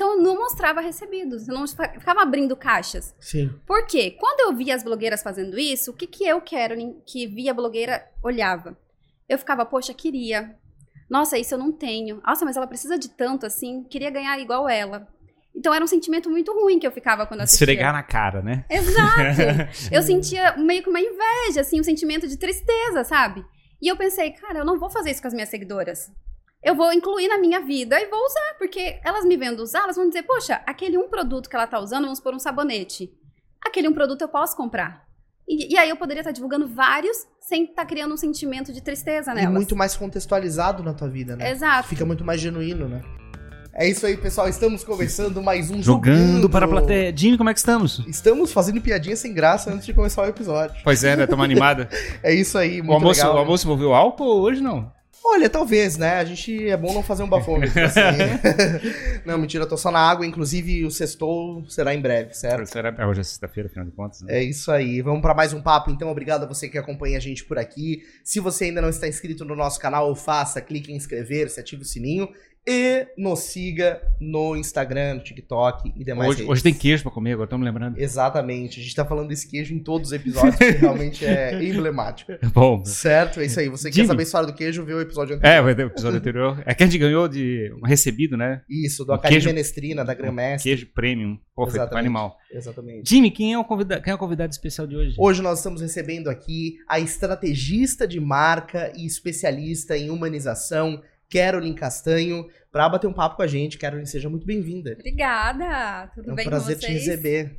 Então eu não mostrava recebidos, eu não ficava abrindo caixas. Sim. Por quê? Quando eu via as blogueiras fazendo isso, o que, que eu quero que via blogueira olhava? Eu ficava, poxa, queria. Nossa, isso eu não tenho. Nossa, mas ela precisa de tanto assim, queria ganhar igual ela. Então era um sentimento muito ruim que eu ficava quando assistia. Esfregar na cara, né? Exato. eu sentia meio que uma inveja, assim, um sentimento de tristeza, sabe? E eu pensei, cara, eu não vou fazer isso com as minhas seguidoras. Eu vou incluir na minha vida e vou usar, porque elas me vendo usar, elas vão dizer, poxa, aquele um produto que ela tá usando, vamos por um sabonete. Aquele um produto eu posso comprar. E, e aí eu poderia estar divulgando vários sem estar criando um sentimento de tristeza E nelas. muito mais contextualizado na tua vida, né? Exato. Fica muito mais genuíno, né? É isso aí, pessoal. Estamos começando mais um Jogando para a plateia. Jimmy, como é que estamos? Estamos fazendo piadinha sem graça antes de começar o episódio. Pois é, né? Tamo animada. É isso aí, O muito almoço, legal. o almoço envolveu álcool ou hoje não? Olha, talvez, né? A gente é bom não fazer um bafômetro assim. não, mentira, eu tô só na água. Inclusive, o sextou será em breve, certo? Será- é, Hoje é sexta-feira, afinal de contas. Né? É isso aí. Vamos para mais um papo, então. Obrigado a você que acompanha a gente por aqui. Se você ainda não está inscrito no nosso canal, faça, clique em inscrever-se, ative o sininho e nos siga no Instagram, no TikTok e demais Hoje, redes. hoje tem queijo pra comer, agora estamos lembrando. Exatamente. A gente tá falando desse queijo em todos os episódios, que realmente é emblemático. Bom. Certo? É isso aí. Você quer Jimmy. saber a história do queijo, vê o episódio anterior. É, vai ter o episódio anterior. É que a gente ganhou de um recebido, né? Isso, do O Academia queijo- Menestrina, da Grandmestre. Queijo premium. Pô, feito Exatamente. com animal. Exatamente. Jimmy, quem é o convidado, quem é o convidado especial de hoje? Hoje nós estamos recebendo aqui a estrategista de marca e especialista em humanização, Carolyn Castanho, para bater um papo com a gente. Carolyn, seja muito bem-vinda. Obrigada, tudo É um bem prazer com te vocês? receber.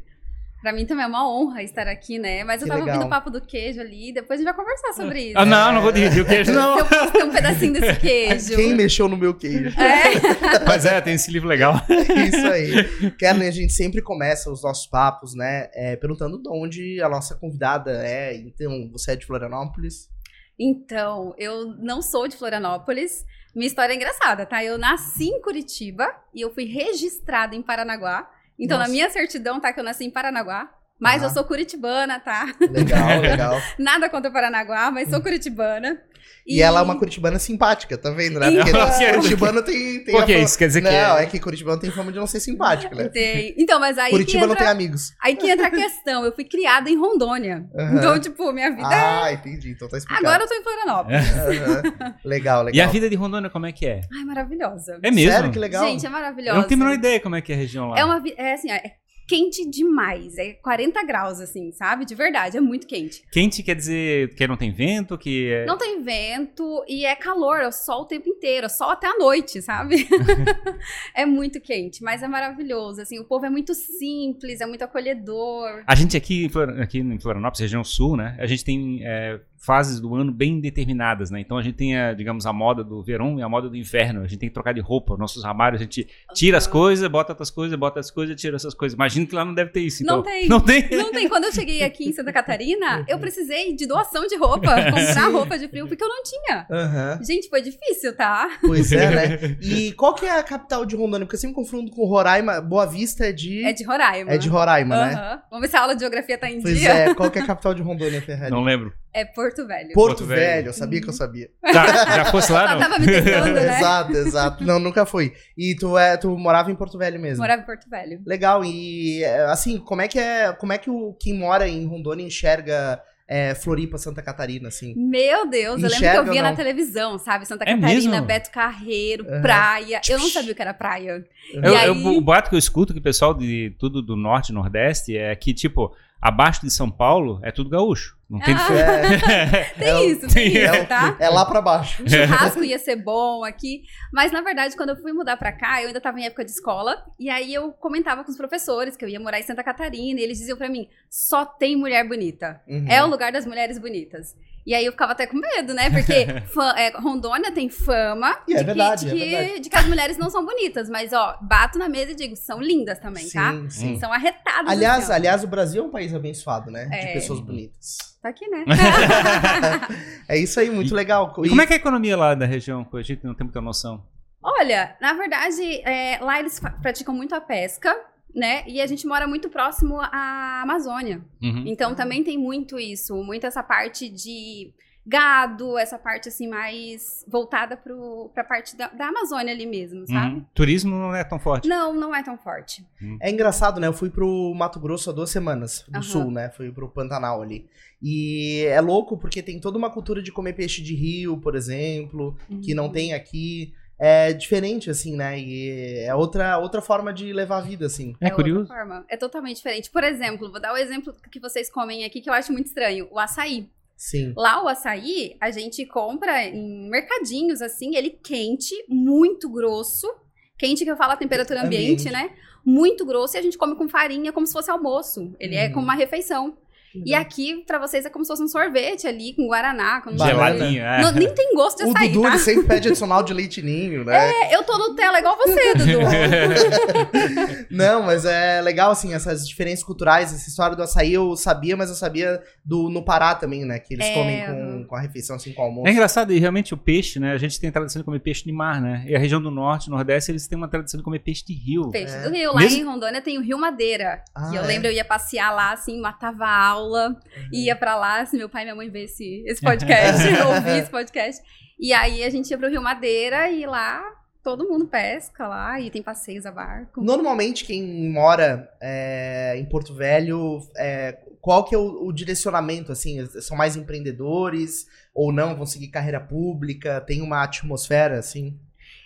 Pra mim também é uma honra estar aqui, né? Mas eu Que tava legal. ouvindo o papo do queijo ali, depois a gente vai conversar sobre isso. Ah, não, não vou dividir o queijo, não. Eu posso ter um pedacinho desse queijo. Quem mexeu no meu queijo? É. Mas é, tem esse livro legal. Isso aí. Carolyn, a gente sempre começa os nossos papos, né, é, perguntando de onde a nossa convidada é. Então, você é de Florianópolis? Então, eu não sou de Florianópolis. Minha história é engraçada, tá? Eu nasci em Curitiba e eu fui registrada em Paranaguá. Então, Nossa. na minha certidão tá que eu nasci em Paranaguá. Mas Ah. eu sou curitibana, tá? Legal, legal. Nada contra Paranaguá, mas sou curitibana. E, ela é uma curitibana simpática, tá vendo, né? Porque Então. curitibano tem, tem Por a que fama- isso? Quer dizer que Não, é... é que curitibano tem fama de não ser simpático, né? Tem. Então, mas aí Curitiba não entra, tem amigos. aí que entra a questão. Eu fui criada em Rondônia. Aham. Então, tipo, minha vida é... Ah, entendi. Então tá explicado. Agora eu tô em Florianópolis. Aham. Legal, legal. E a vida de Rondônia, como é que é? Ai, maravilhosa. É mesmo? Sério, que legal. Gente, é Eu maravilhosa. não tenho a menor ideia como é que é a região lá. É uma é assim, é quente demais. É 40 graus, assim, sabe? De verdade, é muito quente. Quente quer dizer que não tem vento, que é... Não tem vento e é calor, é sol o tempo inteiro, é sol até a noite, sabe? é muito quente, mas é maravilhoso. Assim, o povo é muito simples, é muito acolhedor. A gente aqui, aqui em Florianópolis, região sul, né? A gente tem é, fases do ano bem determinadas, né? Então a gente tem, a, digamos, a moda do verão e a moda do inverno. A gente tem que trocar de roupa. Nossos armários, a gente tira as coisas, bota outras coisas, bota as coisas, tira essas coisas. Imagino que lá não deve ter isso. Não então. tem. Não tem? Não tem. Quando eu cheguei aqui em Santa Catarina, eu precisei de doação de roupa, comprar roupa de frio, porque eu não tinha. Aham. Gente, foi difícil, tá? Pois é, né? E qual que é a capital de Rondônia? Porque eu sempre confundo com Roraima. Boa Vista é de... É de Roraima. É de Roraima, né? Aham. Vamos ver se a aula de geografia tá em Pois dia. é. Qual que é a capital de Rondônia, Ferrari? Não lembro. É Porto Velho. Porto, Porto Velho. Velho. Eu sabia que eu sabia. Já, já fosse lá, Só não? tava me tentando, né? exato, exato. Não, nunca fui. E tu, é, tu morava em Porto Velho mesmo? Morava em Porto Velho. Legal. E, é, assim, como é que é... Como é que o quem mora em Rondônia enxerga é, Floripa, Santa Catarina, assim? Meu Deus, eu lembro que Enxerga eu via na televisão, sabe? Santa É Catarina, mesmo? Beto Carreiro, Aham. praia. Eu não sabia o que era praia. Eu, E aí- eu- o boato que eu escuto que o pessoal de tudo do norte e nordeste é que, tipo, abaixo de São Paulo é tudo gaúcho. Não tem Ah. diferença. Tem É isso, tem tem- isso, tá? É lá pra baixo. O churrasco ia ser bom aqui. Mas, na verdade, quando eu fui mudar pra cá, eu ainda tava em época de escola. E aí eu comentava com os professores que eu ia morar em Santa Catarina. E eles diziam pra mim: só tem mulher bonita. Uhum. É o lugar das mulheres bonitas. E aí eu ficava até com medo, né? Porque fã- é, Rondônia tem fama E é de, verdade, que, é de, que, verdade. de que as mulheres não são bonitas. Mas, ó, bato na mesa e digo, são lindas também, tá? Sim, sim. São arretadas. Aliás, aliás, o Brasil é um país abençoado, né? De É. pessoas bonitas. Tá aqui, né? É isso aí, muito E- legal. E como é que é a economia lá da região? Que a gente não tem muita noção. Olha, na verdade, é, lá eles praticam muito a pesca, né? E a gente mora muito próximo à Amazônia. Uhum. Então também tem muito isso, muito essa parte de gado, essa parte assim mais voltada pro, pra parte da, da Amazônia ali mesmo, sabe? Uhum. Turismo não é tão forte. Não, não é tão forte. É engraçado, né? Eu fui pro Mato Grosso há duas semanas, do Aham. sul, né? Fui pro Pantanal ali. E é louco porque tem toda uma cultura de comer peixe de rio, por exemplo, que não Uhum. tem aqui. É diferente, assim, né? E é outra, outra forma de levar a vida, assim. É, outra curioso. forma. É totalmente diferente. Por exemplo, vou dar o exemplo que vocês comem aqui que eu acho muito estranho: o açaí. Sim. Lá o açaí, a gente compra em mercadinhos, assim, ele quente, muito grosso. Quente que eu falo a temperatura ambiente, Ambiente. né? Muito grosso e a gente come com farinha como se fosse almoço. Ele é Uhum. como uma refeição. E aqui, pra vocês, é como se fosse um sorvete ali, com guaraná. Com. Geladinho, é. Não- nem tem gosto de O açaí, Dudu, tá? ele sempre pede adicional de leite ninho, né? É, eu tô Nutella igual você, Dudu. Não, mas é legal, assim, essas diferenças culturais. Essa história do açaí eu sabia, mas eu sabia do no Pará também, né? Que eles É, comem com, com a refeição, assim, com o almoço. É engraçado, e realmente o peixe, né? A gente tem tradição de comer peixe de mar, né? E a região do norte, nordeste, eles têm uma tradição de comer peixe de rio. Peixe É. do Rio. Lá Mesmo- em Rondônia tem o Rio Madeira. Ah, e eu é? lembro, eu ia passear lá, assim, matava a aula, Uhum. ia pra lá, se meu pai e minha mãe vê esse, esse podcast, ouvir esse podcast. E aí a gente ia pro Rio Madeira e lá todo mundo pesca lá e tem passeios a barco. Normalmente, quem mora é, em Porto Velho, é, qual que é o, o direcionamento, assim? São mais empreendedores ou não? Vão seguir carreira pública? Tem uma atmosfera, assim?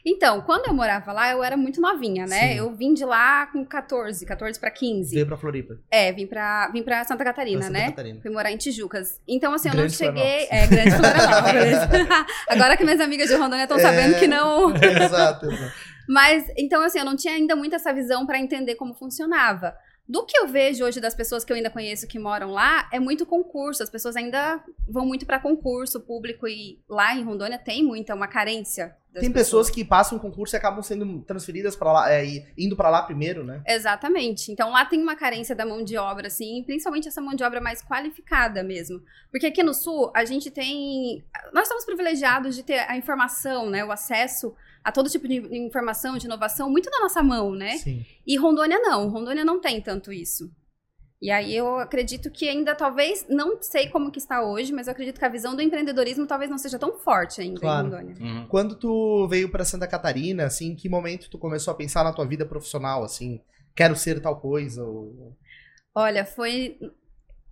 Então, quando eu morava lá, eu era muito novinha, né? Sim. Eu vim de lá com 14, 14 pra 15. Veio pra Floripa. É, vim pra, vim pra Santa Catarina, pra Santa né? Catarina. Fui morar em Tijucas. Então, assim, eu Grande não cheguei. É, grande Florianópolis. Agora que minhas amigas de Rondônia estão É. sabendo que não. exato, exato. Mas, então, assim, eu não tinha ainda muito essa visão pra entender como funcionava. Do que eu vejo hoje das pessoas que eu ainda conheço que moram lá, é muito concurso. As pessoas ainda vão muito pra concurso público e lá em Rondônia tem muita, uma carência. Tem pessoas que passam concurso e acabam sendo transferidas pra lá, é, indo pra lá primeiro, né? Exatamente. Então lá tem uma carência da mão de obra, assim, principalmente essa mão de obra mais qualificada mesmo. Porque aqui no Sul, a gente tem. Nós somos privilegiados de ter a informação, né? O acesso a todo tipo de informação, de inovação, muito na nossa mão, né? Sim. E Rondônia não. Rondônia não tem tanto isso. E aí eu acredito que ainda talvez, não sei como que está hoje, mas eu acredito que a visão do empreendedorismo talvez não seja tão forte ainda Claro. em Rondônia. Uhum. Quando tu veio pra Santa Catarina, assim, em que momento tu começou a pensar na tua vida profissional, assim? Quero ser tal coisa? Ou... Olha, foi.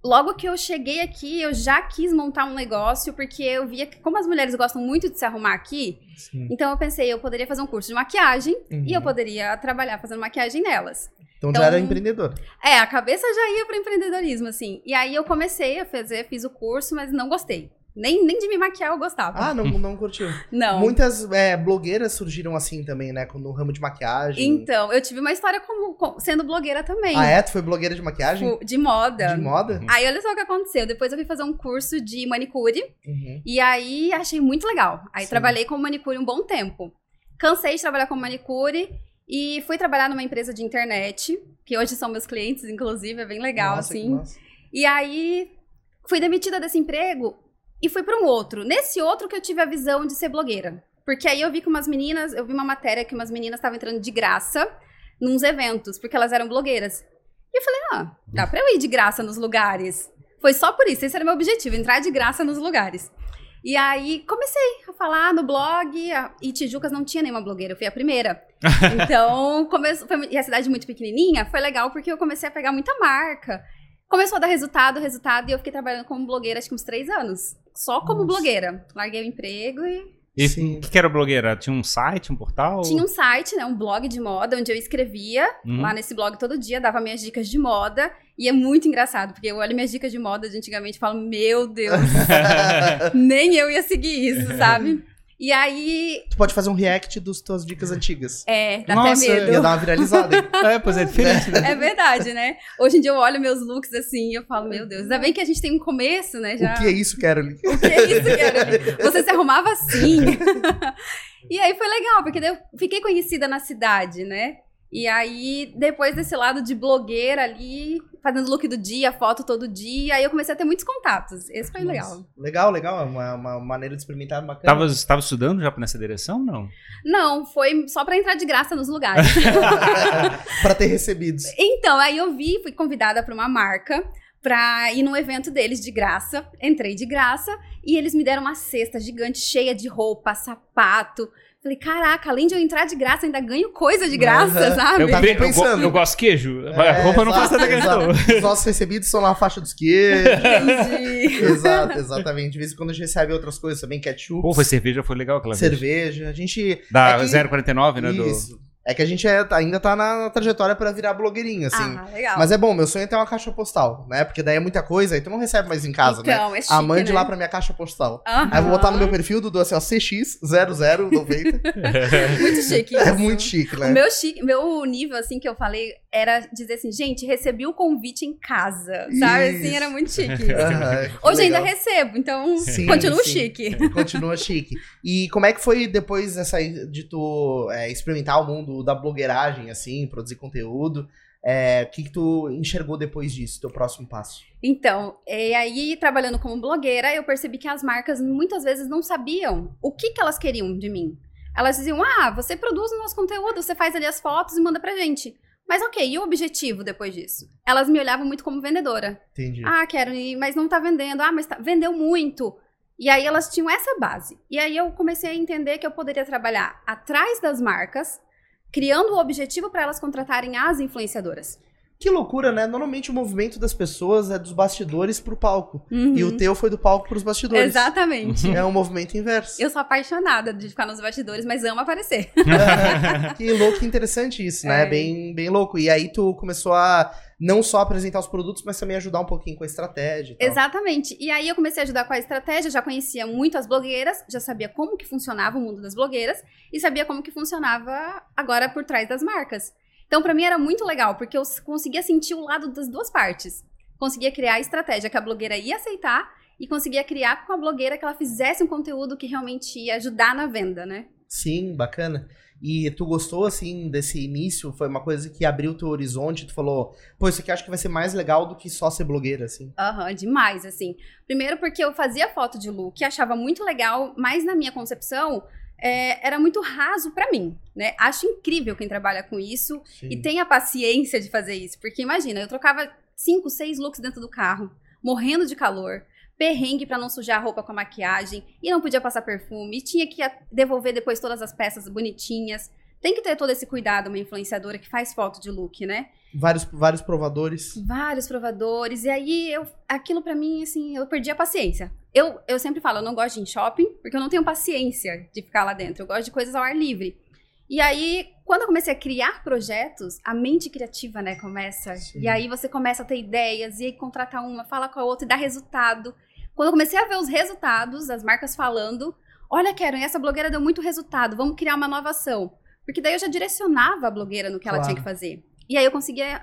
Logo que eu cheguei aqui, eu já quis montar um negócio, porque eu via que, como as mulheres gostam muito de se arrumar aqui, Sim. então eu pensei, eu poderia fazer um curso de maquiagem Uhum. e eu poderia trabalhar fazendo maquiagem nelas. Então, então- já era empreendedor. É, a cabeça já ia para empreendedorismo, assim. E aí eu comecei a fazer, fiz o curso, mas não gostei. Nem, nem de me maquiar eu gostava. Ah, não, não curtiu. não. Muitas é, blogueiras surgiram assim também, né? No ramo de maquiagem. Então, eu tive uma história como, com- sendo blogueira também. Ah, é? Tu foi blogueira de maquiagem? De moda. De moda? Aí olha só o que aconteceu. Depois eu fui fazer um curso de manicure. Uhum. E aí achei muito legal. Aí Sim. trabalhei com manicure um bom tempo. Cansei de trabalhar com manicure e fui trabalhar numa empresa de internet, que hoje são meus clientes, inclusive, é bem legal, Nossa, assim. E aí fui demitida desse emprego e fui para um outro. Nesse outro que eu tive a visão de ser blogueira. Porque aí eu vi que umas meninas, eu vi uma matéria que umas meninas estavam entrando de graça nos eventos, porque elas eram blogueiras. E eu falei, ah, dá pra eu ir de graça nos lugares. Foi só por isso, esse era meu objetivo, entrar de graça nos lugares. E aí comecei a falar no blog, a- e Tijucas não tinha nenhuma blogueira, eu fui a primeira. Então, começou, foi, e a cidade muito pequenininha, foi legal porque eu comecei a pegar muita marca. Começou a dar resultado, resultado, e eu fiquei trabalhando como blogueira acho que uns três anos. Só como Nossa. blogueira. Larguei o emprego e E o que, que era blogueira? Tinha um site, um portal? tinha um site, né, um blog de moda, onde eu escrevia Uhum. lá nesse blog todo dia, dava minhas dicas de moda. E é muito engraçado, porque eu olho minhas dicas de moda de antigamente e falo, meu Deus, nem eu ia seguir isso, sabe? E aí, Tu pode fazer um react dos tuas dicas antigas. é, dá Nossa, até Ia medo. dar uma viralizada, hein? é, pois é diferente, né? É verdade, né? Hoje em dia eu olho meus looks assim e eu falo, meu Deus, ainda bem que a gente tem um começo, né? Já... O que é isso, Carolyn? O que é isso, Carolina? Você se arrumava assim. e aí foi legal, porque daí eu fiquei conhecida na cidade, né? E aí, depois desse lado de blogueira ali, fazendo look do dia, foto todo dia, aí eu comecei a ter muitos contatos. Esse foi legal. Nossa. Legal, legal. É uma, uma maneira de experimentar bacana. Tava, tava estudando já nessa direção? Não. Não, foi só pra entrar de graça nos lugares. pra ter recebidos. então, aí eu vi, fui convidada pra uma marca pra ir num evento deles de graça. Entrei de graça e eles me deram uma cesta gigante cheia de roupa, sapato. Falei, caraca, além de eu entrar de graça, ainda ganho coisa de graça, Aham. sabe? Eu, pre- eu, pensando. eu gosto de queijo. É, a roupa não exato, tanta questão. Os nossos recebidos são na faixa dos queijos. Entendi. Exato, exatamente. De vez em quando a gente recebe outras coisas também, ketchup, Pô, foi cerveja, foi legal aquela vez. cerveja. A gente. Da é que- 049, né? Do... É que a gente é- ainda tá na trajetória pra virar blogueirinha, assim. Ah, legal. Mas é bom, meu sonho é ter uma caixa postal, né? Porque daí é muita coisa, aí tu não recebe mais em casa, né? então, é chique, Ah, mande né? lá pra minha caixa postal. Aham. Aí eu vou botar no meu perfil do assim, ó, CX0090. Muito chique é isso. muito chique, O né? meu, chique, meu nível, assim, que eu falei, era dizer assim, gente, recebi o convite em casa, sabe? Assim, Isso. era muito chique. Hoje ainda legal. recebo, então Sim, continuo sim. chique. Continua chique. E como é que foi depois dessa, de tu é, experimentar o mundo da blogueiragem, assim, produzir conteúdo? É, O que, que tu enxergou depois disso, teu próximo passo? Então, e aí, trabalhando como blogueira, eu percebi que as marcas muitas vezes não sabiam o que, que elas queriam de mim. Elas diziam, ah, você produz o nosso conteúdo, você faz ali as fotos e manda pra gente. Mas ok, e o objetivo depois disso? Elas me olhavam muito como vendedora. Entendi. Ah, quero ir, mas não tá vendendo. Ah, mas tá- vendeu muito. E aí elas tinham essa base. E aí eu comecei a entender que eu poderia trabalhar atrás das marcas, criando o objetivo para elas contratarem as influenciadoras. Que loucura, né? Normalmente o movimento das pessoas é dos bastidores pro palco. Uhum. E o teu foi do palco pros bastidores. Exatamente. É um movimento inverso. Eu sou apaixonada de ficar nos bastidores, mas amo aparecer. que louco e interessante isso, né? É. Bem, bem louco. E aí tu começou a não só apresentar os produtos, mas também ajudar um pouquinho com a estratégia e. Exatamente. E aí eu comecei a ajudar com a estratégia, já conhecia muito as blogueiras, já sabia como que funcionava o mundo das blogueiras e sabia como que funcionava agora por trás das marcas. Então pra mim era muito legal, porque eu conseguia sentir o lado das duas partes. Conseguia criar a estratégia que a blogueira ia aceitar e conseguia criar com a blogueira que ela fizesse um conteúdo que realmente ia ajudar na venda, né? Sim, bacana. E tu gostou, assim, desse início? Foi uma coisa que abriu o teu horizonte? Tu falou, pô, isso aqui acho que vai ser mais legal do que só ser blogueira, assim. Aham, demais, assim. Primeiro porque eu fazia foto de look, achava muito legal, mas na minha concepção é, era muito raso pra mim, né? Acho incrível quem trabalha com isso Sim. e tem a paciência de fazer isso. Porque imagina, eu trocava cinco, seis looks dentro do carro, morrendo de calor, perrengue pra não sujar a roupa com a maquiagem, e não podia passar perfume, e tinha que devolver depois todas as peças bonitinhas. Tem que ter todo esse cuidado, uma influenciadora que faz foto de look, né? Vários, vários provadores. vários provadores. E aí, eu, aquilo pra mim, assim, eu perdi a paciência. Eu, eu sempre falo, eu não gosto de ir em shopping, porque eu não tenho paciência de ficar lá dentro. Eu gosto de coisas ao ar livre. E aí, quando eu comecei a criar projetos, a mente criativa, né, começa. Sim. E aí você começa a ter ideias, e aí contrata uma, fala com a outra e dá resultado. Quando eu comecei a ver os resultados, as marcas falando, olha, Karen, essa blogueira deu muito resultado, vamos criar uma nova ação. Porque daí eu já direcionava a blogueira no que ela Claro. tinha que fazer. E aí eu conseguia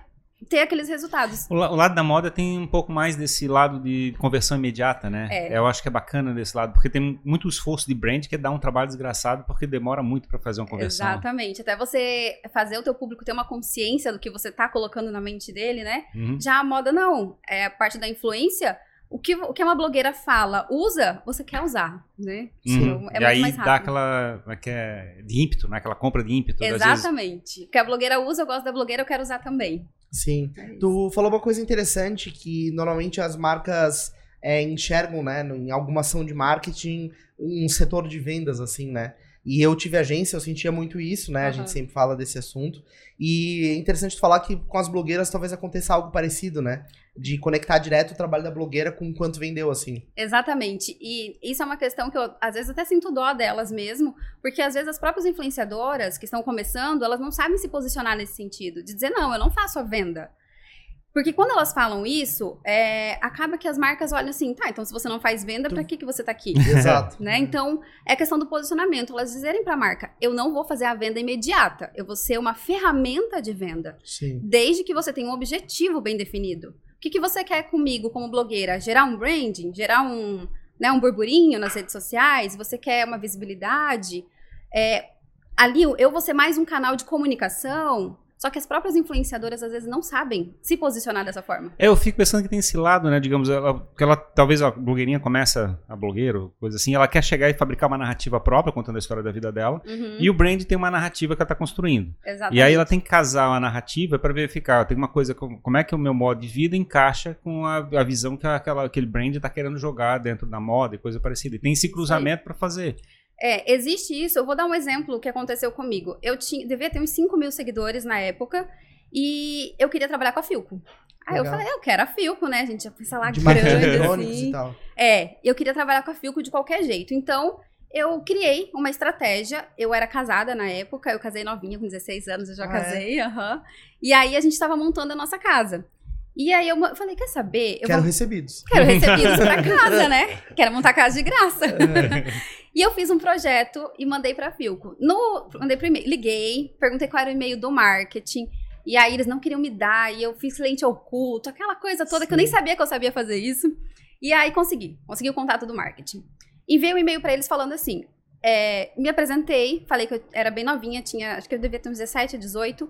ter aqueles resultados. O, o lado da moda tem um pouco mais desse lado de conversão imediata, né? É. Eu acho que é bacana desse lado, porque tem muito esforço de brand que dá um trabalho desgraçado, porque demora muito pra fazer uma conversão. Exatamente. Até você fazer o teu público ter uma consciência do que você tá colocando na mente dele, né? Uhum. Já a moda não. É a parte da influência. O que, o que uma blogueira fala, usa, você quer usar, né? Uhum. Então, é e muito aí mais dá aquela como é que é, de ímpeto, né? Aquela compra de ímpeto. Exatamente. O que a blogueira usa, eu gosto da blogueira, eu quero usar também. Sim. É. Tu falou uma coisa interessante que normalmente as marcas é, enxergam, né, em alguma ação de marketing, um setor de vendas, assim, né? E eu tive agência, eu sentia muito isso, né? A Aham. gente sempre fala desse assunto. E é interessante falar que com as blogueiras talvez aconteça algo parecido, né? De conectar direto o trabalho da blogueira com quanto vendeu, assim. Exatamente. E isso é uma questão que eu, às vezes, até sinto dó delas mesmo, porque às vezes as próprias influenciadoras que estão começando, elas não sabem se posicionar nesse sentido, de dizer, não, eu não faço a venda. Porque quando elas falam isso, é, acaba que as marcas olham assim, tá, então se você não faz venda, pra que, que você tá aqui? Exato. né? Então, é questão do posicionamento. Elas dizerem pra marca, eu não vou fazer a venda imediata, eu vou ser uma ferramenta de venda. Sim. Desde que você tenha um objetivo bem definido. O que, que você quer comigo como blogueira? Gerar um branding? Gerar um, né, um burburinho nas redes sociais? Você quer uma visibilidade? É, ali, eu vou ser mais um canal de comunicação? Só que as próprias influenciadoras às vezes não sabem se posicionar dessa forma. É, eu fico pensando que tem esse lado, né? Digamos, ela, que ela talvez a blogueirinha começa, a blogueira, coisa assim, ela quer chegar e fabricar uma narrativa própria, contando a história da vida dela. Uhum, E o brand tem uma narrativa que ela tá construindo. exatamente. E aí ela tem que casar a narrativa para verificar, tem uma coisa, como é que o meu modo de vida encaixa com a, a visão que aquela, aquele brand tá querendo jogar dentro da moda e coisa parecida. E tem esse cruzamento para fazer. É, existe isso. Eu vou dar um exemplo que aconteceu comigo. Eu tinha, devia ter uns 5 mil seguidores na época e eu queria trabalhar com a Filco. Aí eu Legal. falei, eu quero a Filco, né? A gente já pensa lá De grande, assim. e tal. É, eu queria trabalhar com a Filco de qualquer jeito. Então, eu criei uma estratégia. Eu era casada na época, eu casei novinha, com 16 anos, eu já Ah, casei, aham. E aí a gente tava montando a nossa casa. E aí eu falei, quer saber? Eu Quero vou- recebidos. quero recebidos pra casa, né? Quero montar casa de graça. É. E eu fiz um projeto e mandei pra Filco. No, mandei pro e-mail, liguei, perguntei qual era o e-mail do marketing. E aí eles não queriam me dar, e eu fiz cliente oculto, aquela coisa toda que eu nem Sim. sabia que eu sabia fazer isso. E aí consegui, consegui o contato do marketing. Enviei um e-mail pra eles falando assim: é, me apresentei, falei que eu era bem novinha, tinha, acho que eu devia ter uns 17, 18.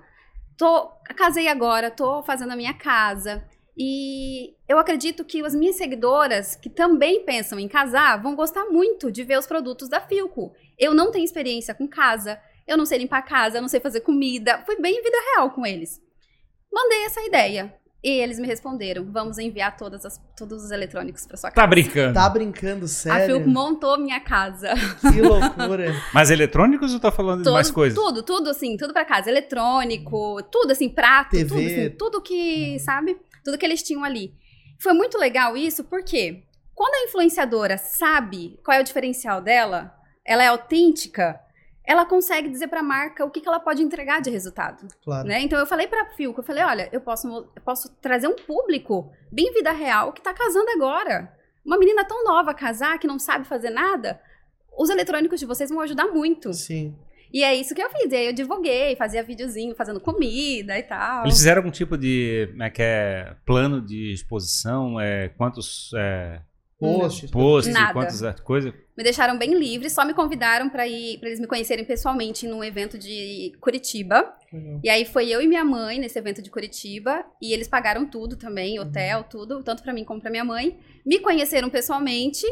Tô, casei agora, tô fazendo a minha casa. E eu acredito que as minhas seguidoras, que também pensam em casar, vão gostar muito de ver os produtos da Filco. Eu não tenho experiência com casa, eu não sei limpar casa, eu não sei fazer comida. Fui bem em vida real com eles. Mandei essa ideia. E eles me responderam: vamos enviar todas as- todos os eletrônicos para sua casa. Tá brincando. Tá brincando, A sério? Filco montou minha casa. Que loucura. Mas eletrônicos ou tá falando de mais coisas? Tudo, tudo assim, tudo pra casa. Eletrônico, tudo assim, prato, TV. tudo assim, tudo que, sabe? Tudo que eles tinham ali. Foi muito legal isso, porque quando a influenciadora sabe qual é o diferencial dela, ela é autêntica, ela consegue dizer pra marca o que, que ela pode entregar de resultado. Claro. Né? Então eu falei pra Filco, eu falei, olha, eu posso, eu posso trazer um público bem vida real que tá casando agora. Uma menina tão nova casar, que não sabe fazer nada, os eletrônicos de vocês vão ajudar muito. Sim. E é isso que eu fiz. E aí eu divulguei, fazia videozinho fazendo comida e tal. Eles fizeram algum tipo de como é que é, plano de exposição? É, quantos é, Posts. posts, Nada. quantas é, coisas? Me deixaram bem livre, só me convidaram pra ir, para eles me conhecerem pessoalmente num evento de Curitiba. Legal. E aí foi eu e minha mãe nesse evento de Curitiba e eles pagaram tudo também, hotel, tudo, tanto pra mim como pra minha mãe. Me conheceram pessoalmente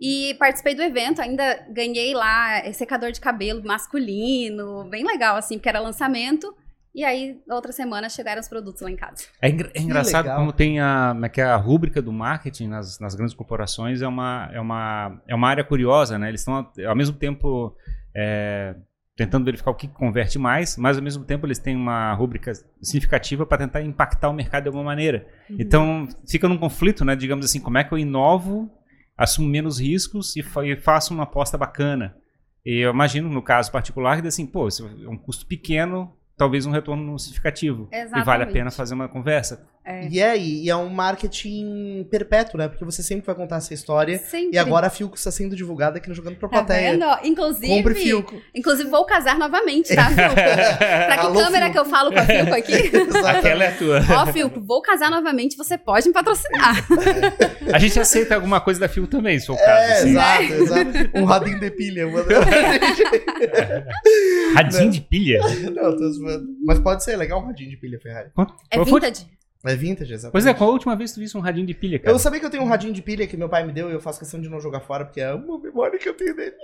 e participei do evento, ainda ganhei lá eh, secador de cabelo masculino, bem legal assim, porque era lançamento. E aí, na outra semana, chegaram os produtos lá em casa. É, engra- é engraçado legal. como tem a, como é que é, a rúbrica do marketing nas, nas grandes corporações é uma, é, uma, é uma área curiosa, né? Eles estão ao, mesmo tempo é, tentando verificar o que converte mais, mas ao mesmo tempo eles têm uma rúbrica significativa para tentar impactar o mercado de alguma maneira. Então fica num conflito, né? Digamos assim, como é que eu inovo, assumo menos riscos e, fa- e faço uma aposta bacana? E eu imagino, no caso particular, que assim, pô, é um custo pequeno, talvez um retorno significativo. E vale a Exatamente. pena fazer uma conversa. É. E é, e é um marketing perpétuo, né? Porque você sempre vai contar essa história. Sempre. E agora a Filco está sendo divulgada aqui no Jogando pra Tá Plateia. vendo? ó? Inclusive, Compre Filco. inclusive vou casar novamente, tá, Filco? Pra que Alô, câmera Filco. que eu falo com a Filco aqui? Aquela é tua. Ó, Filco, vou casar novamente, você pode me patrocinar. A gente aceita alguma coisa da Fio também, se for o caso. É, assim. exato, exato. Um radinho de pilha. Uma... Radinho de pilha. Não, tô zoando. Mas pode ser legal um radinho de pilha, Ferrari. Quanto- É vintage. É vintage, exatamente. Pois é, qual a última vez que tu viste um radinho de pilha, cara? Eu sabia que eu tenho um radinho de pilha que meu pai me deu e eu faço questão de não jogar fora, porque é uma memória que eu tenho dele.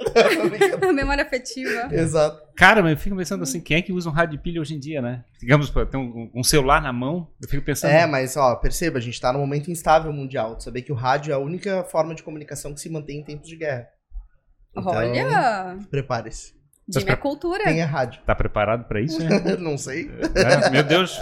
Memória afetiva. Exato. Cara, mas eu fico pensando assim, quem é que usa um rádio de pilha hoje em dia, né? Digamos, pô, tem um, um celular na mão, eu fico pensando... É, mas ó, perceba, a gente tá num momento instável mundial. Tu saber que o rádio é a única forma de comunicação que se mantém em tempos de guerra. Então, Olha, Prepare-se. de minha cultura. Tenha rádio. Tá preparado pra isso, né? não sei. É, meu Deus.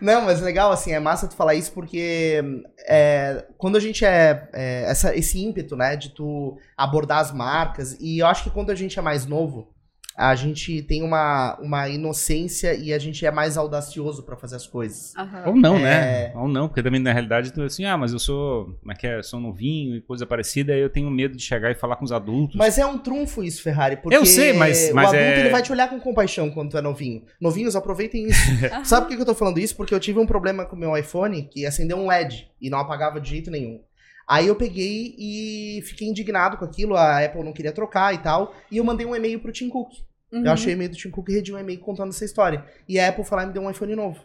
Não, mas legal, assim, é massa tu falar isso porque é, quando a gente é, é, essa, esse ímpeto, né, de tu abordar as marcas, e eu acho que quando a gente é mais novo, a gente tem uma, uma inocência e a gente é mais audacioso pra fazer as coisas. Aham. Ou não, É. né? Ou não, porque também na realidade tu assim, ah, mas eu sou, como é que é, sou novinho e coisa parecida, aí eu tenho medo de chegar e falar com os adultos. Mas é um trunfo isso, Ferrari, porque Eu sei, mas- o mas adulto é- ele vai te olhar com compaixão quando tu é novinho. Novinhos, aproveitem isso. Sabe por que que eu tô falando isso? Porque eu tive um problema com o meu iPhone que acendeu um LED e não apagava de jeito nenhum. Aí eu peguei e fiquei indignado com aquilo, a Apple não queria trocar e tal, e eu mandei um e-mail pro Tim Cook. Uhum. Eu achei o e-mail do Tim Cook e redi um e-mail contando essa história. E a Apple foi lá e me deu um iPhone novo.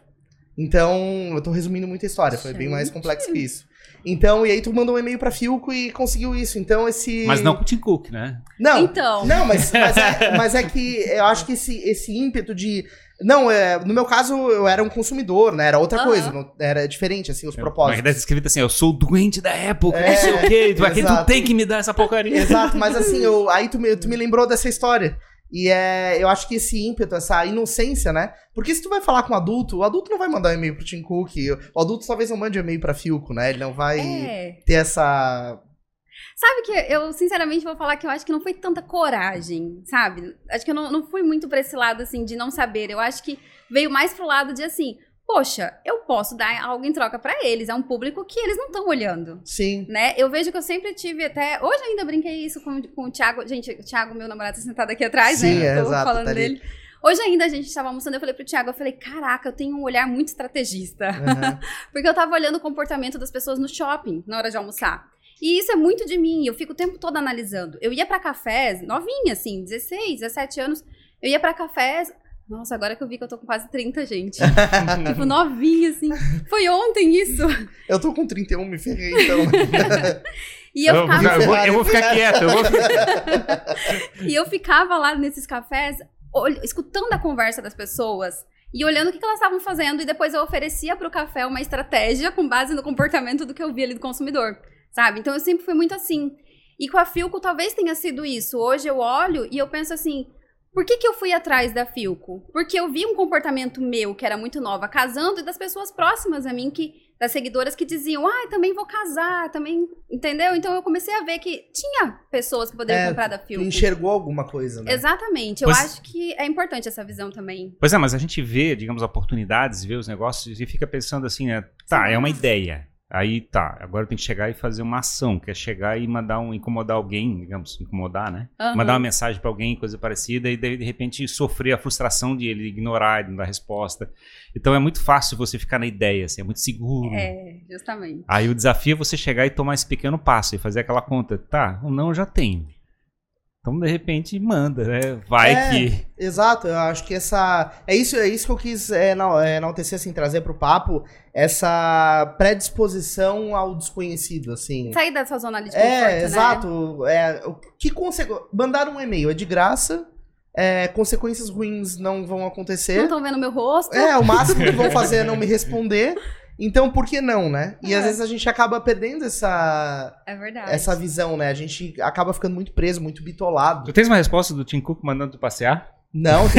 Então, eu tô resumindo muito a história, foi bem mais Gente. complexo que isso. Então, e aí tu mandou um e-mail pra Filco e conseguiu isso. Então, esse. Mas não com o Tim Cook, né? Não, Então. não, mas, mas, é, mas é que eu acho que esse, esse ímpeto de. Não, é, no meu caso, eu era um consumidor, né? Era outra Aham. coisa. não- era diferente, assim, os Mas propósitos. deve ser escrito assim, eu sou o doente da Apple, É, não sei o quê. Tu, aqui tu tem que me dar essa porcaria. Exato, mas assim, eu, aí tu me, tu me lembrou dessa história. E é, eu acho que esse ímpeto, essa inocência, né? Porque se tu vai falar com um adulto, o adulto não vai mandar um e-mail pro Tim Cook. O adulto talvez não mande um e-mail pra Filco, né? Ele não vai É. ter essa. Sabe que eu, sinceramente, vou falar que eu acho que não foi tanta coragem, sabe? Acho que eu não, não fui muito pra esse lado, assim, de não saber. Eu acho que veio mais pro lado de, assim, poxa, eu posso dar algo em troca pra eles. É um público que eles não estão olhando. Sim. Né? Eu vejo que eu sempre tive até. Hoje ainda brinquei isso com, com o Thiago. Gente, o Thiago, meu namorado, tá sentado aqui atrás, Sim, né? é, Eu Tô exato, falando tá dele. Hoje ainda a gente estava almoçando, eu falei pro Thiago, eu falei, caraca, eu tenho um olhar muito estrategista. Aham. Porque eu tava olhando o comportamento das pessoas no shopping na hora de almoçar. E isso é muito de mim, eu fico o tempo todo analisando. Eu ia pra cafés, novinha, assim, 16, 17 anos, eu ia pra cafés. Nossa, agora que eu vi que eu tô com quase 30, gente. tipo, novinha, assim. Foi ontem isso. Eu tô com 31, me ferrei, então. E eu, Eu, vou ficava, ficar- eu vou, eu vou ficar quieto. Eu vou e eu ficava lá nesses cafés, ol- escutando a conversa das pessoas. E olhando o que que elas estavam fazendo, e depois eu oferecia pro café uma estratégia com base no comportamento do que eu vi ali do consumidor, sabe? Então eu sempre fui muito assim. E com a Filco talvez tenha sido isso. Hoje eu olho e eu penso assim: por que, que eu fui atrás da Filco? Porque eu vi um comportamento meu, que era muito nova, casando, e das pessoas próximas a mim, que das seguidoras que diziam, ah, também vou casar, também. Entendeu? Então eu comecei a ver que tinha pessoas que poderiam É, comprar da Filco. enxergou alguma coisa, né? Exatamente. Eu Pois- acho que é importante essa visão também. Pois é, mas a gente vê, digamos, oportunidades, vê os negócios e fica pensando assim, né? Tá, é uma ideia. Aí tá, agora tem que chegar e fazer uma ação, que é chegar e mandar um, incomodar alguém, digamos, incomodar, né? Aham. Mandar uma mensagem pra alguém, coisa parecida, e daí, de repente sofrer a frustração de ele ignorar, de não dar resposta. Então é muito fácil você ficar na ideia, assim, é muito seguro. É, justamente. Aí o desafio é você chegar e tomar esse pequeno passo e fazer aquela conta. Tá, o não eu já tenho. Então, de repente, manda, né? Vai É. que. Exato, eu acho que essa. É isso, é isso que eu quis é, é, enaltecer, assim, trazer pro papo, essa predisposição ao desconhecido, assim. Sair dessa zona ali de conforto, É, né? exato. É, o que consegue... Mandar um e-mail é de graça, é, consequências ruins não vão Não acontecer. estão vendo meu rosto. É, o máximo que vão fazer é não me responder. Então, por que não, né? E É. às vezes a gente acaba perdendo essa, É verdade. essa visão, né? A gente acaba ficando muito preso, muito bitolado. Tu tens uma resposta do Tim Cook mandando tu passear? Não, eu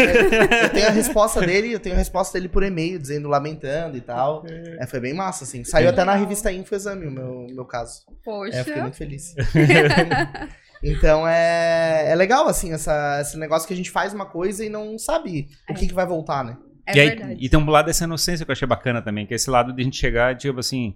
tenho, a resposta dele, eu tenho a resposta dele por e-mail, dizendo, lamentando e tal. É, foi bem massa, assim. Saiu até na revista Infoexame o meu, meu caso. Poxa. É, eu fiquei muito feliz. então é, é legal, assim, essa, esse negócio que a gente faz uma coisa e não sabe o que, que vai voltar, né? É e, aí- verdade. e tem um lado dessa inocência que eu achei bacana também, que é esse lado de a gente chegar, tipo assim,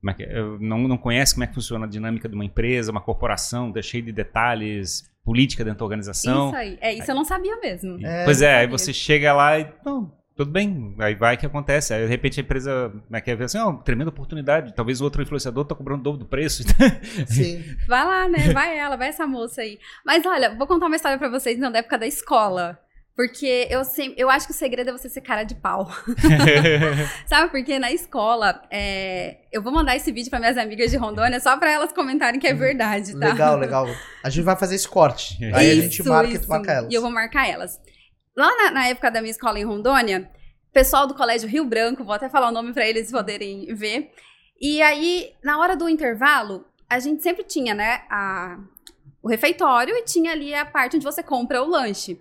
como é que- eu não, não conhece como é que funciona a dinâmica de uma empresa, uma corporação, tá cheio de detalhes, política dentro da organização. Isso aí. É, isso eu não sabia mesmo. E- É, pois é, aí você chega lá e. Não, tudo bem, aí vai que acontece. Aí de repente a empresa como é que é, vê assim, ó, tremenda oportunidade. Talvez o outro influenciador tá cobrando o dobro do preço. Sim. Vai lá, né? Vai ela, vai essa moça aí. Mas olha, vou contar uma história pra vocês, não, da época da escola. Porque eu sempre, eu acho que o segredo é você ser cara de pau. Sabe? Porque na escola, é, eu vou mandar esse vídeo para minhas amigas de Rondônia só para elas comentarem que é verdade, tá? Legal, legal. A gente vai fazer esse corte. Aí a gente Isso, marca e tu isso. marca elas. E eu vou marcar elas. Lá na, na época da minha escola em Rondônia, pessoal do Colégio Rio Branco, vou até falar o nome para eles poderem ver. E aí, na hora do intervalo, a gente sempre tinha, né, a, o refeitório e tinha ali a parte onde você compra o lanche.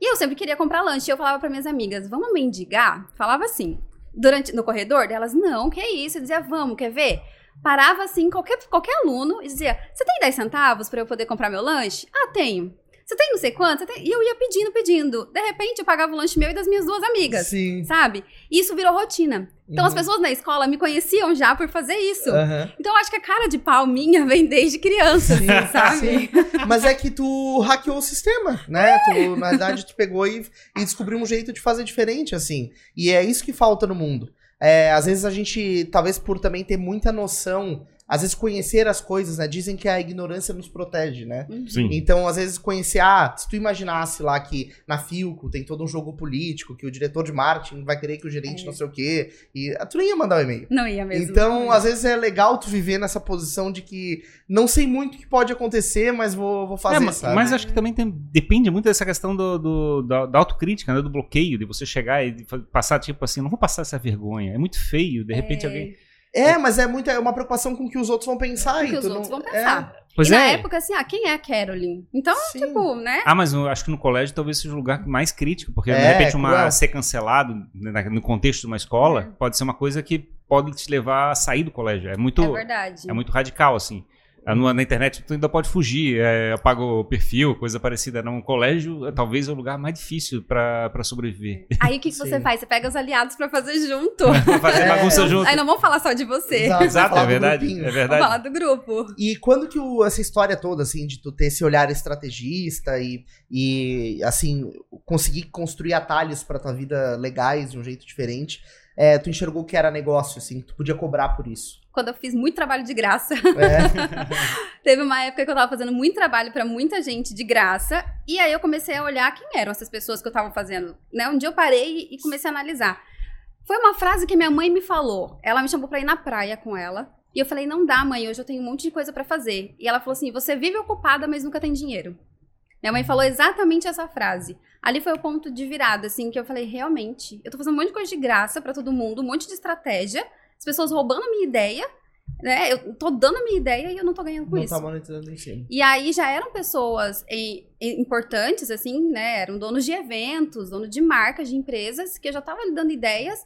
E eu sempre queria comprar lanche. E eu falava para minhas amigas, vamos mendigar? Falava assim, durante no corredor, delas, não, que é isso? Eu dizia, vamos, quer ver? Parava assim, qualquer, qualquer aluno, e dizia, você tem 10 centavos para eu poder comprar meu lanche? Ah, tenho. Você tem não sei quanto? E eu ia pedindo, pedindo. De repente, eu pagava o lanche meu e das minhas duas amigas, Sim. sabe? E isso virou rotina. Então, as Uhum. pessoas na escola me conheciam já por fazer isso. Aham. Então, eu acho que a cara de pau minha vem desde criança, assim, Sim, sabe? sim. Mas é que tu hackeou o sistema, né? Tu, na verdade, tu pegou e, e descobriu um jeito de fazer diferente, assim. E é isso que falta no mundo. É, às vezes a gente, talvez por também ter muita noção às vezes conhecer as coisas, né? Dizem que a ignorância nos protege, né? Uhum. Sim. Então, às vezes, conhecer, ah, se tu imaginasse lá que na Filco tem todo um jogo político, que o diretor de marketing vai querer que o gerente É. não sei o quê, e ah, tu nem ia mandar o e-mail. Não ia mesmo. Então, às vezes é legal tu viver nessa posição de que não sei muito o que pode acontecer, mas vou, vou fazer, É, mas, sabe? mas acho que também tem- depende muito dessa questão do, do- da, da autocrítica, né, do bloqueio, de você chegar e passar, tipo assim, não vou passar essa vergonha. É muito feio, de repente alguém. É, mas é muito, é uma preocupação com o que os outros vão pensar. O que os tu outros não- vão pensar. Pois e na é. época, assim, ah, quem é a Carolyn? Então, Sim. tipo, né? Ah, mas eu acho que no colégio talvez seja o lugar mais crítico, porque de É, repente uma cruel. ser cancelado né, no contexto de uma escola É. pode ser uma coisa que pode te levar a sair do colégio. É muito, É verdade. é muito radical, assim. Ah, Na internet tu ainda pode fugir, é, apaga o perfil, coisa parecida. No colégio, é, talvez é o lugar mais difícil pra pra sobreviver. Aí o que, que você faz? Você pega os aliados pra fazer junto. Pra fazer É. bagunça junto. Aí não vamos falar só de você. Exato, Exato, é verdade. grupinho. É Vamos verdade. falar do grupo. E quando que o- essa história toda, assim, de tu ter esse olhar estrategista e, e assim, conseguir construir atalhos pra tua vida legais de um jeito diferente, é, tu enxergou que era negócio, assim, que tu podia cobrar por isso. Quando eu fiz muito trabalho de graça. É, Teve uma época que eu tava fazendo muito trabalho pra muita gente de graça. E aí eu comecei a olhar quem eram essas pessoas que eu tava fazendo. Né? Um dia eu parei e comecei a analisar. Foi uma frase que minha mãe me falou. Ela me chamou pra ir na praia com ela. E eu falei, não dá, mãe, hoje eu tenho um monte de coisa pra fazer. E ela falou assim: você vive ocupada, mas nunca tem dinheiro. Minha mãe falou exatamente essa frase. Ali foi o ponto de virada, assim, que eu falei, realmente, eu tô fazendo um monte de coisa de graça pra todo mundo, um monte de estratégia, as pessoas roubando a minha ideia, né? Eu tô dando a minha ideia e eu não tô ganhando com não isso. tá monetizando em. E aí já eram pessoas em- em- importantes, assim, né? Eram donos de eventos, donos de marcas, de empresas, que eu já tava lhe dando ideias.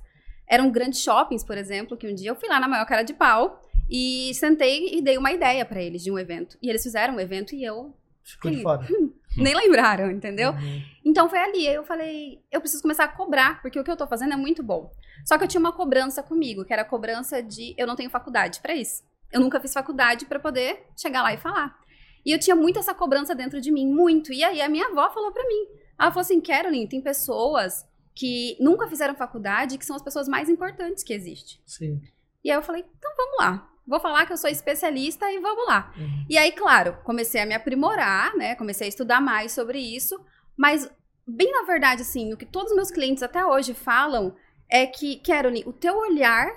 Eram grandes shoppings, por exemplo, que um dia eu fui lá na maior cara de pau e sentei e dei uma ideia pra eles de um evento. E eles fizeram um evento e eu Ficou de fora. nem lembraram, entendeu? Uhum. Então foi ali, eu falei, eu preciso começar a cobrar, porque o que eu tô fazendo é muito bom. Só que eu tinha uma cobrança comigo, que era a cobrança de eu não tenho faculdade pra isso. Eu nunca fiz faculdade pra poder chegar lá e falar. E eu tinha muito essa cobrança dentro de mim, muito. E aí a minha avó falou pra mim. Ela falou assim: "Carolyn, tem pessoas que nunca fizeram faculdade, que são as pessoas mais importantes que existem". Sim. E aí eu falei: "Então vamos lá. Vou falar que eu sou especialista e vamos lá". Uhum. E aí, claro, comecei a me aprimorar, né? Comecei a estudar mais sobre isso, mas bem na verdade, assim, o que todos os meus clientes até hoje falam é que, Caroline, o teu olhar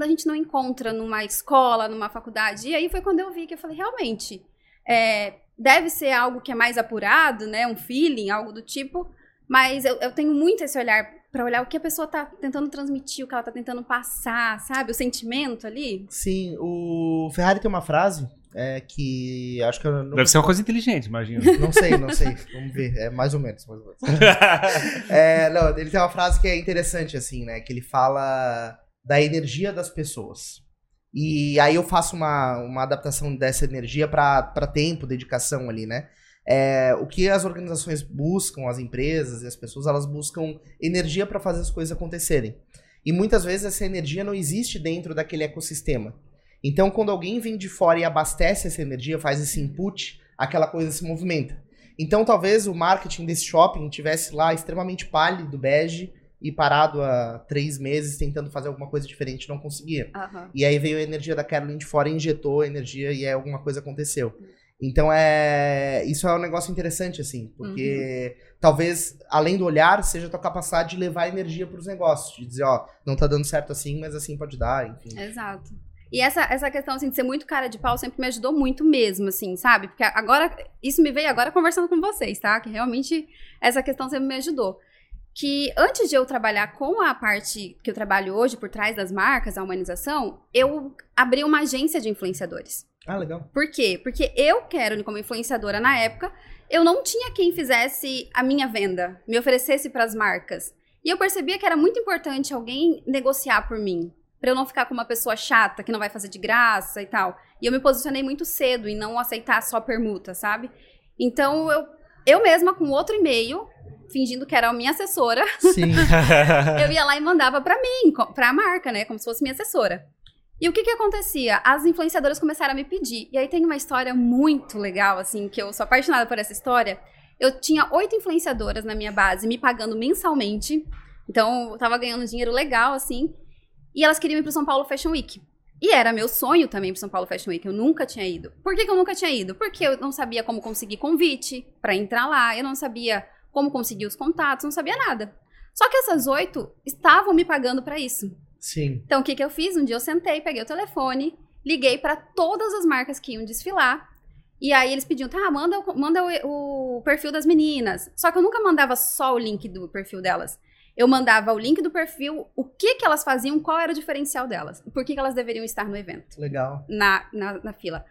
a gente não encontra numa escola, numa faculdade. E aí foi quando eu vi que eu falei, realmente, é, deve ser algo que é mais apurado, né? Um feeling, algo do tipo. Mas eu, eu tenho muito esse olhar pra olhar o que a pessoa tá tentando transmitir, o que ela tá tentando passar, sabe? O sentimento ali. Sim, o Ferrari tem uma frase é, que acho que eu não, Deve ser uma coisa inteligente, imagina. não sei, não sei. Vamos ver. É mais ou menos, mais ou menos. É, não, ele tem uma frase que é interessante, assim, né? Que ele fala da energia das pessoas. E aí eu faço uma, uma adaptação dessa energia para tempo, dedicação ali, né? É, o que as organizações buscam, as empresas e as pessoas, elas buscam energia para fazer as coisas acontecerem. E muitas vezes essa energia não existe dentro daquele ecossistema. Então, quando alguém vem de fora e abastece essa energia, faz esse input, aquela coisa se movimenta. Então, talvez o marketing desse shopping tivesse lá extremamente pálido, bege, e parado há três meses tentando fazer alguma coisa diferente, não conseguia. Aham. E aí veio a energia da Carolyn de fora, injetou a energia e aí alguma coisa aconteceu. Então é. Isso é um negócio interessante, assim, porque talvez, além do olhar, seja a tua capacidade de levar energia para os negócios. De dizer, ó, não tá dando certo assim, mas assim pode dar, enfim. Exato. E essa, essa questão, assim, de ser muito cara de pau sempre me ajudou muito mesmo, assim, sabe? Porque agora, isso me veio agora conversando com vocês, tá? Que realmente essa questão sempre me ajudou. Que antes de eu trabalhar com a parte que eu trabalho hoje, por trás das marcas, a humanização, eu abri uma agência de influenciadores. Ah, legal. Por quê? Porque eu quero, como influenciadora na época, eu não tinha quem fizesse a minha venda, me oferecesse para as marcas. E eu percebia que era muito importante alguém negociar por mim, para eu não ficar com uma pessoa chata que não vai fazer de graça e tal. E eu me posicionei muito cedo em não aceitar só permuta, sabe? Então eu eu mesma com outro e-mail, fingindo que era a minha assessora, Sim. eu ia lá e mandava pra mim, co- pra marca, né? Como se fosse minha assessora. E o que que acontecia? As influenciadoras começaram a me pedir. E aí tem uma história muito legal, assim, que eu sou apaixonada por essa história. Eu tinha oito influenciadoras na minha base, me pagando mensalmente. Então, eu tava ganhando dinheiro legal, assim. E elas queriam ir pro São Paulo Fashion Week. E era meu sonho também pro São Paulo Fashion Week. Eu nunca tinha ido. Por que, que eu nunca tinha ido? Porque eu não sabia como conseguir convite para entrar lá. Eu não sabia como conseguir os contatos, não sabia nada. Só que essas oito estavam me pagando para isso. Sim. Então, o que, que eu fiz? Um dia eu sentei, peguei o telefone, liguei para todas as marcas que iam desfilar. E aí eles pediam, tá, manda, manda o, o perfil das meninas. Só que eu nunca mandava só o link do perfil delas. Eu mandava o link do perfil, o que que elas faziam, qual era o diferencial delas. Por que, que elas deveriam estar no evento, Legal. na, na, na fila.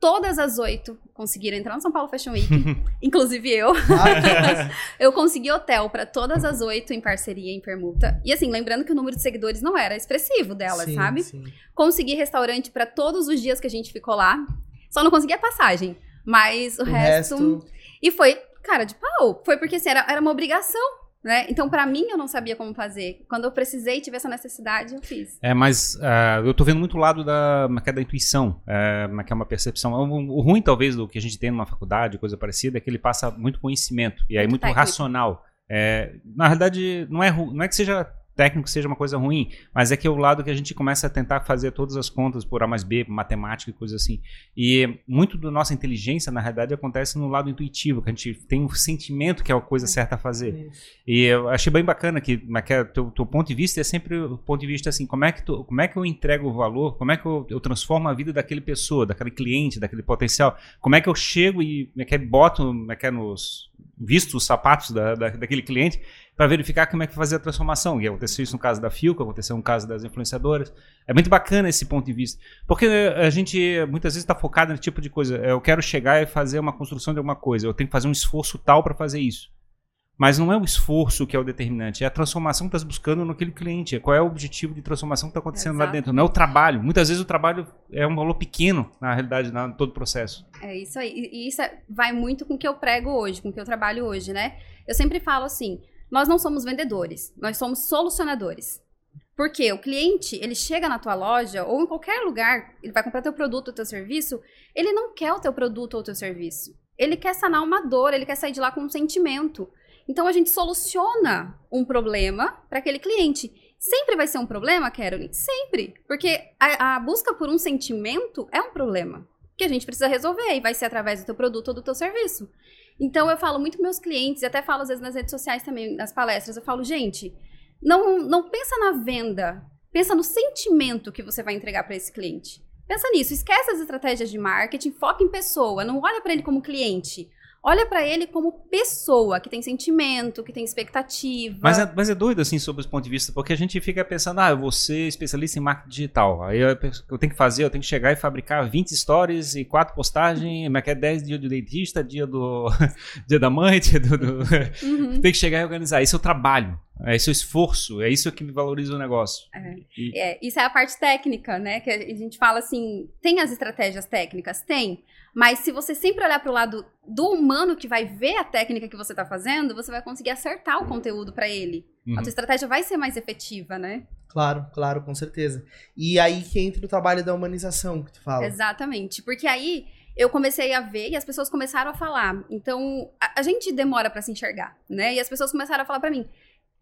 Todas as oito conseguiram entrar no São Paulo Fashion Week, inclusive eu. Ah, Eu consegui hotel para todas as oito em parceria, em permuta. E assim, lembrando que o número de seguidores não era expressivo delas, sim, sabe? sim. Consegui restaurante para todos os dias que a gente ficou lá. Só não consegui a passagem. Mas o, O resto, resto, E foi, cara, de pau. Foi porque assim, era, era uma obrigação, né? Então, pra mim, eu não sabia como fazer. Quando eu precisei, tive essa necessidade, eu fiz. É, mas ah, eu tô vendo muito o lado da, que é da intuição, é, que é uma percepção. O, o ruim, talvez, do que a gente tem numa faculdade, coisa parecida, é que ele passa muito conhecimento, e aí Muito muito racional. É, na verdade, não é, não é que seja técnico seja uma coisa ruim, mas é que é o lado que a gente começa a tentar fazer todas as contas por A mais B, matemática e coisa assim. E muito da nossa inteligência, na realidade, acontece no lado intuitivo, que a gente tem um sentimento que é a coisa certa a fazer. E eu achei bem bacana que, é que é, teu, teu ponto de vista é sempre o ponto de vista assim, como é que, tu, como é que eu entrego o valor, como é que eu, eu transformo a vida daquele pessoa, daquele cliente, daquele potencial, como é que eu chego e como é que é, boto como é que é, nos visto os sapatos da, da- daquele cliente para verificar como é que fazer a transformação. E aconteceu isso no caso da Filco, aconteceu no caso das influenciadoras. É muito bacana esse ponto de vista. Porque a gente muitas vezes está focado nesse tipo de coisa. Eu quero chegar e fazer uma construção de alguma coisa. Eu tenho que fazer um esforço tal para fazer isso. Mas não é o esforço que é o determinante, é a transformação que está buscando naquele cliente. Qual é o objetivo de transformação que está acontecendo lá Exato. dentro? Não é o trabalho. Muitas vezes o trabalho é um valor pequeno, na realidade, na, todo o processo. É isso aí. E e isso é- vai muito com o que eu prego hoje, com o que eu trabalho hoje, né? Eu sempre falo assim: nós não somos vendedores, nós somos solucionadores. Porque o cliente, ele chega na tua loja ou em qualquer lugar, ele vai comprar teu produto ou teu serviço, ele não quer o teu produto ou teu serviço. Ele quer sanar uma dor, ele quer sair de lá com um sentimento. Então a gente soluciona um problema para aquele cliente. Sempre vai ser um problema, Caroline? Sempre. Porque a, a busca por um sentimento é um problema que a gente precisa resolver e vai ser através do teu produto ou do teu serviço. Então eu falo muito com meus clientes e até falo às vezes nas redes sociais também, nas palestras, eu falo, gente, não, não pensa na venda, pensa no sentimento que você vai entregar para esse cliente. Pensa nisso, esquece as estratégias de marketing, foca em pessoa, não olha para ele como cliente. Olha para ele como pessoa, que tem sentimento, que tem expectativa. Mas é, mas é doido, assim, sobre esse ponto de vista, porque a gente fica pensando, ah, eu vou ser especialista em marketing digital. Aí eu, eu tenho que fazer, eu tenho que chegar e fabricar 20 stories e 4 postagens, mas que é 10 dias do dentista, dia do dia da mãe, dia do, do- Uhum. Tem que chegar e organizar. Esse é o trabalho, é esse é o esforço, é isso que me valoriza o negócio. E- É, isso é a parte técnica, né? Que a gente fala assim, tem as estratégias técnicas? Tem. Mas se você sempre olhar para o lado do humano que vai ver a técnica que você está fazendo, você vai conseguir acertar o conteúdo para ele. Uhum. A tua estratégia vai ser mais efetiva, né? Claro, claro, com certeza. E aí que entra o trabalho da humanização que tu fala. Exatamente. Porque aí eu comecei a ver e as pessoas começaram a falar. Então, a, a gente demora para se enxergar, né? E as pessoas começaram a falar para mim.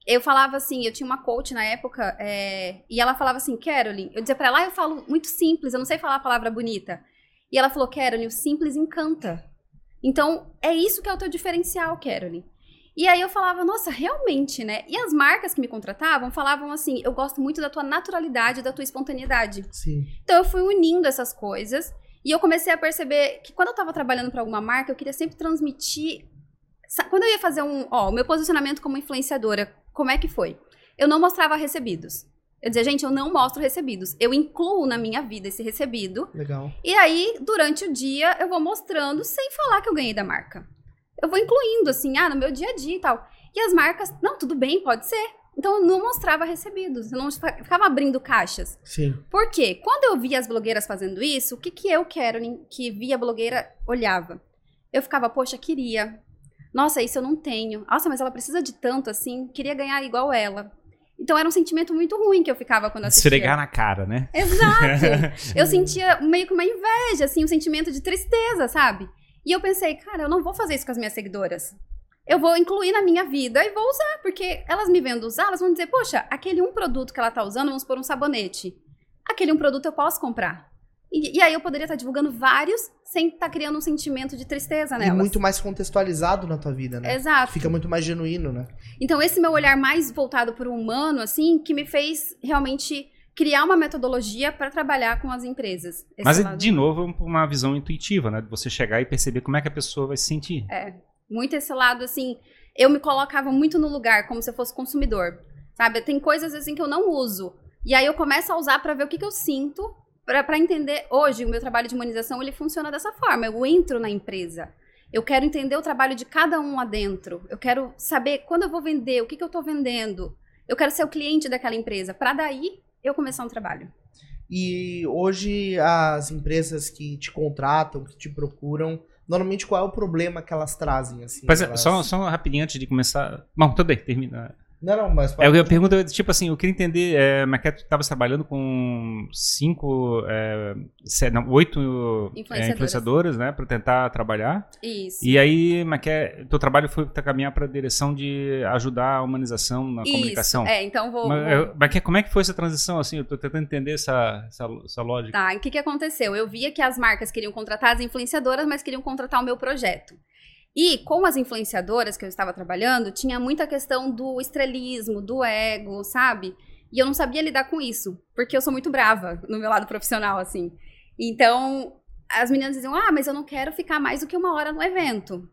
Eu falava assim, eu tinha uma coach na época, é, e ela falava assim, Caroline, eu dizia pra ela, ah, eu falo muito simples, eu não sei falar a palavra bonita. E ela falou, Caroline, o simples encanta. Então, é isso que é o teu diferencial, Caroline. E aí eu falava, nossa, realmente, né? E as marcas que me contratavam falavam assim, eu gosto muito da tua naturalidade, da tua espontaneidade. Sim. Então eu fui unindo essas coisas e eu comecei a perceber que quando eu tava trabalhando para alguma marca, eu queria sempre transmitir. Quando eu ia fazer um. Ó, o meu posicionamento como influenciadora, como é que foi? Eu não mostrava recebidos. Eu dizia, gente, eu não mostro recebidos. Eu incluo na minha vida esse recebido. Legal. E aí, durante o dia, eu vou mostrando sem falar que eu ganhei da marca. Eu vou incluindo, assim, ah, no meu dia a dia e tal. E as marcas, não, tudo bem, pode ser. Então eu não mostrava recebidos, eu não ficava abrindo caixas. Sim. Por quê? Quando eu via as blogueiras fazendo isso, o que, que eu, Carolyn, que via a blogueira, olhava? Eu ficava, poxa, queria. Nossa, isso eu não tenho. Nossa, mas ela precisa de tanto assim, queria ganhar igual ela. Então era um sentimento muito ruim que eu ficava quando assistia. Esfregar na cara, né? Exato! eu sentia meio que uma inveja, assim, um sentimento de tristeza, sabe? E eu pensei, cara, eu não vou fazer isso com as minhas seguidoras. Eu vou incluir na minha vida e vou usar, porque elas me vendo usar, elas vão dizer, poxa, aquele um produto que ela tá usando, vamos por um sabonete. aquele um produto eu posso comprar. E, e aí eu poderia estar divulgando vários sem estar criando um sentimento de tristeza E nelas. muito mais contextualizado na tua vida, né? Exato. Fica muito mais genuíno, né? Então, esse meu olhar mais voltado para o humano, assim, que me fez realmente criar uma metodologia para trabalhar com as empresas. Esse Mas, lado- de novo, é uma visão intuitiva, né? De você chegar e perceber como é que a pessoa vai se sentir. É, muito esse lado, assim, eu me colocava muito no lugar, como se eu fosse consumidor, sabe? Tem coisas, assim, que eu não uso. E aí eu começo a usar para ver o que, que eu sinto, para entender. Hoje, o meu trabalho de humanização, ele funciona dessa forma. Eu entro na empresa. Eu quero entender o trabalho de cada um lá dentro. Eu quero saber quando eu vou vender, o que, que eu tô vendendo. Eu quero ser o cliente daquela empresa, para daí eu começar um trabalho. E hoje as empresas que te contratam, que te procuram, normalmente qual é o problema que elas trazem, assim? Mas é, elas- só, só rapidinho antes de começar. Bom, tudo bem, termina. Não, não, mas... É, eu pergunto, é, tipo assim, eu queria entender, é, Maquete estava trabalhando com cinco, é, não, oito é, Influenciadoras. influenciadoras, né, para tentar trabalhar. Isso. E aí, Maquete, teu trabalho foi pra caminhar para a direção de ajudar a humanização na Isso. comunicação. É, então vou. Mas, vou- é, Maquete, como é que foi essa transição, assim? Eu tô tentando entender essa, essa, essa lógica. Tá, e o que, que aconteceu? Eu via que as marcas queriam contratar as influenciadoras, mas queriam contratar o meu projeto. E com as influenciadoras que eu estava trabalhando, tinha muita questão do estrelismo, do ego, sabe? E eu não sabia lidar com isso, porque eu sou muito brava no meu lado profissional, assim. Então, as meninas diziam: ah, mas eu não quero ficar mais do que uma hora no evento.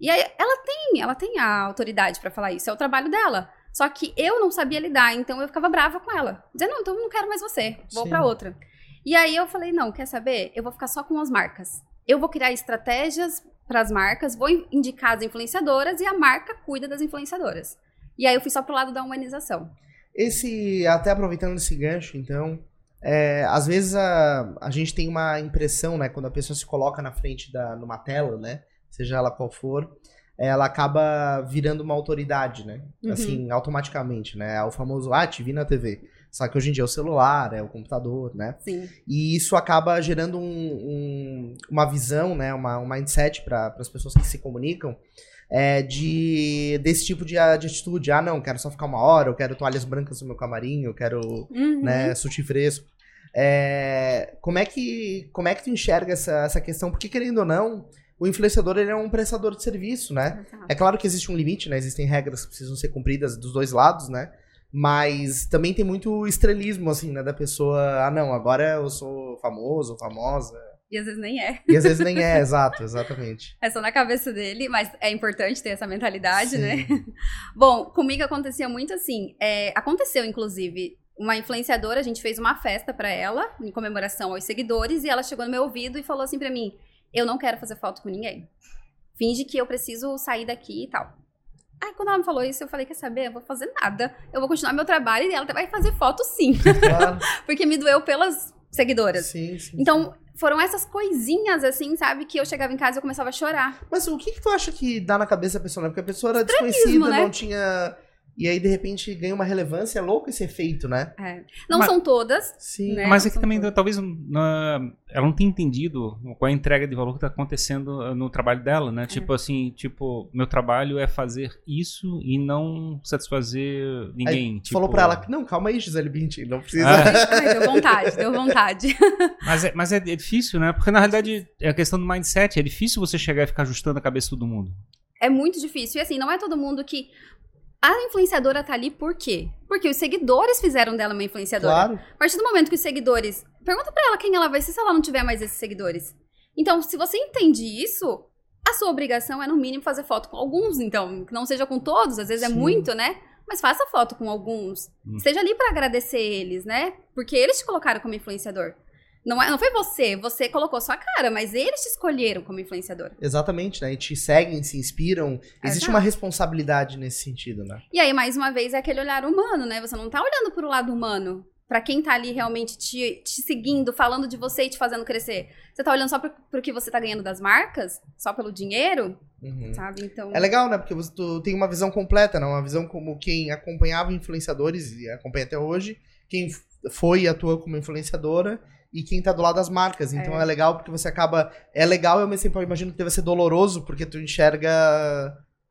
E aí, ela tem, ela tem a autoridade para falar isso, é o trabalho dela. Só que eu não sabia lidar, então eu ficava brava com ela. Dizendo, não, então eu não quero mais você, vou pra outra. E aí eu falei, não, quer saber? Eu vou ficar só com as marcas. Eu vou criar estratégias para as marcas, vou in- indicar as influenciadoras e a marca cuida das influenciadoras. E aí eu fui só pro lado da humanização. Esse, até aproveitando esse gancho, então, é, às vezes a, a gente tem uma impressão, né, quando a pessoa se coloca na frente da, numa tela, né, seja ela qual for, ela acaba virando uma autoridade, né, Uhum. assim, automaticamente, né, é o famoso, ah, te vi na TV. Só que hoje em dia é o celular, é o computador, né, Sim. e isso acaba gerando um- um- uma visão, né, uma, um mindset para as pessoas que se comunicam é, de desse tipo de, de atitude. Ah, não, quero só ficar uma hora, eu quero toalhas brancas no meu camarim, eu quero Uhum. né, sushi fresco. É, como é que como é que tu enxerga essa, essa questão? Porque querendo ou não, o influenciador ele é um prestador de serviço, né? Exato. É claro que existe um limite, né? Existem regras que precisam ser cumpridas dos dois lados, né? Mas também tem muito estrelismo, assim, né? Da pessoa, ah, não, agora eu sou famoso, famosa. E às vezes nem é. E às vezes nem é, exato, exatamente. É só na cabeça dele, mas é importante ter essa mentalidade, Sim. né? Bom, comigo acontecia muito assim. é, aconteceu, inclusive, uma influenciadora, a gente fez uma festa pra ela, em comemoração aos seguidores, e ela chegou no meu ouvido e falou assim pra mim: Eu não quero fazer foto com ninguém. Finge que eu preciso sair daqui e tal. Aí, quando ela me falou isso, eu falei: Quer saber? Eu vou fazer nada. Eu vou continuar meu trabalho e ela vai fazer foto sim. Claro. Porque me doeu pelas seguidoras. sim, sim. Então, foram essas coisinhas, assim, sabe? Que eu chegava em casa e eu começava a chorar. Mas o que, que tu acha que dá na cabeça da pessoa, né? Porque a pessoa era desconhecida, né? não tinha. E aí, de repente, ganha uma relevância. É louco esse efeito, né? É. Não Mas- são todas, Sim. Né? Mas não é que também, todas. talvez, na- ela não tenha entendido qual é a entrega de valor que está acontecendo uh, no trabalho dela, É. né? Tipo assim, tipo, meu trabalho é fazer isso e não satisfazer ninguém. Aí, tipo... falou pra ela que, não, calma aí, Gisele Bündchen, não precisa. Ah. Ai, deu vontade, deu vontade. Mas, é, mas é, é difícil, né? Porque na realidade é a questão do mindset. É difícil você chegar e ficar ajustando a cabeça de todo mundo. É muito difícil. E assim, não é todo mundo que. A influenciadora tá ali por quê? Porque os seguidores fizeram dela uma influenciadora. Claro. A partir do momento que os seguidores. Pergunta pra ela quem ela vai ser se ela não tiver mais esses seguidores. Então, se você entende isso, a sua obrigação é, no mínimo, fazer foto com alguns. Então, que não seja com todos, às vezes é Sim. muito, né? Mas faça foto com alguns. Hum. Esteja ali pra agradecer eles, né? Porque eles te colocaram como influenciador. Não, é, não foi você, você colocou sua cara, mas eles te escolheram como influenciador. Exatamente, né? E te seguem, se inspiram. Existe Exato. uma responsabilidade nesse sentido, né? E aí, mais uma vez, é aquele olhar humano, né? Você não tá olhando pro lado humano. Pra quem tá ali realmente te, te seguindo, falando de você e te fazendo crescer. Você tá olhando só pro, pro que você tá ganhando das marcas? Só pelo dinheiro? Uhum. Sabe? Então. É legal, né? Porque você, tu tem uma visão completa, né? Uma visão como quem acompanhava influenciadores e acompanha até hoje, quem foi e atua como influenciadora e quem tá do lado das marcas. Então é, É. legal porque você acaba. É legal e ao mesmo eu imagino que deve ser doloroso porque tu enxerga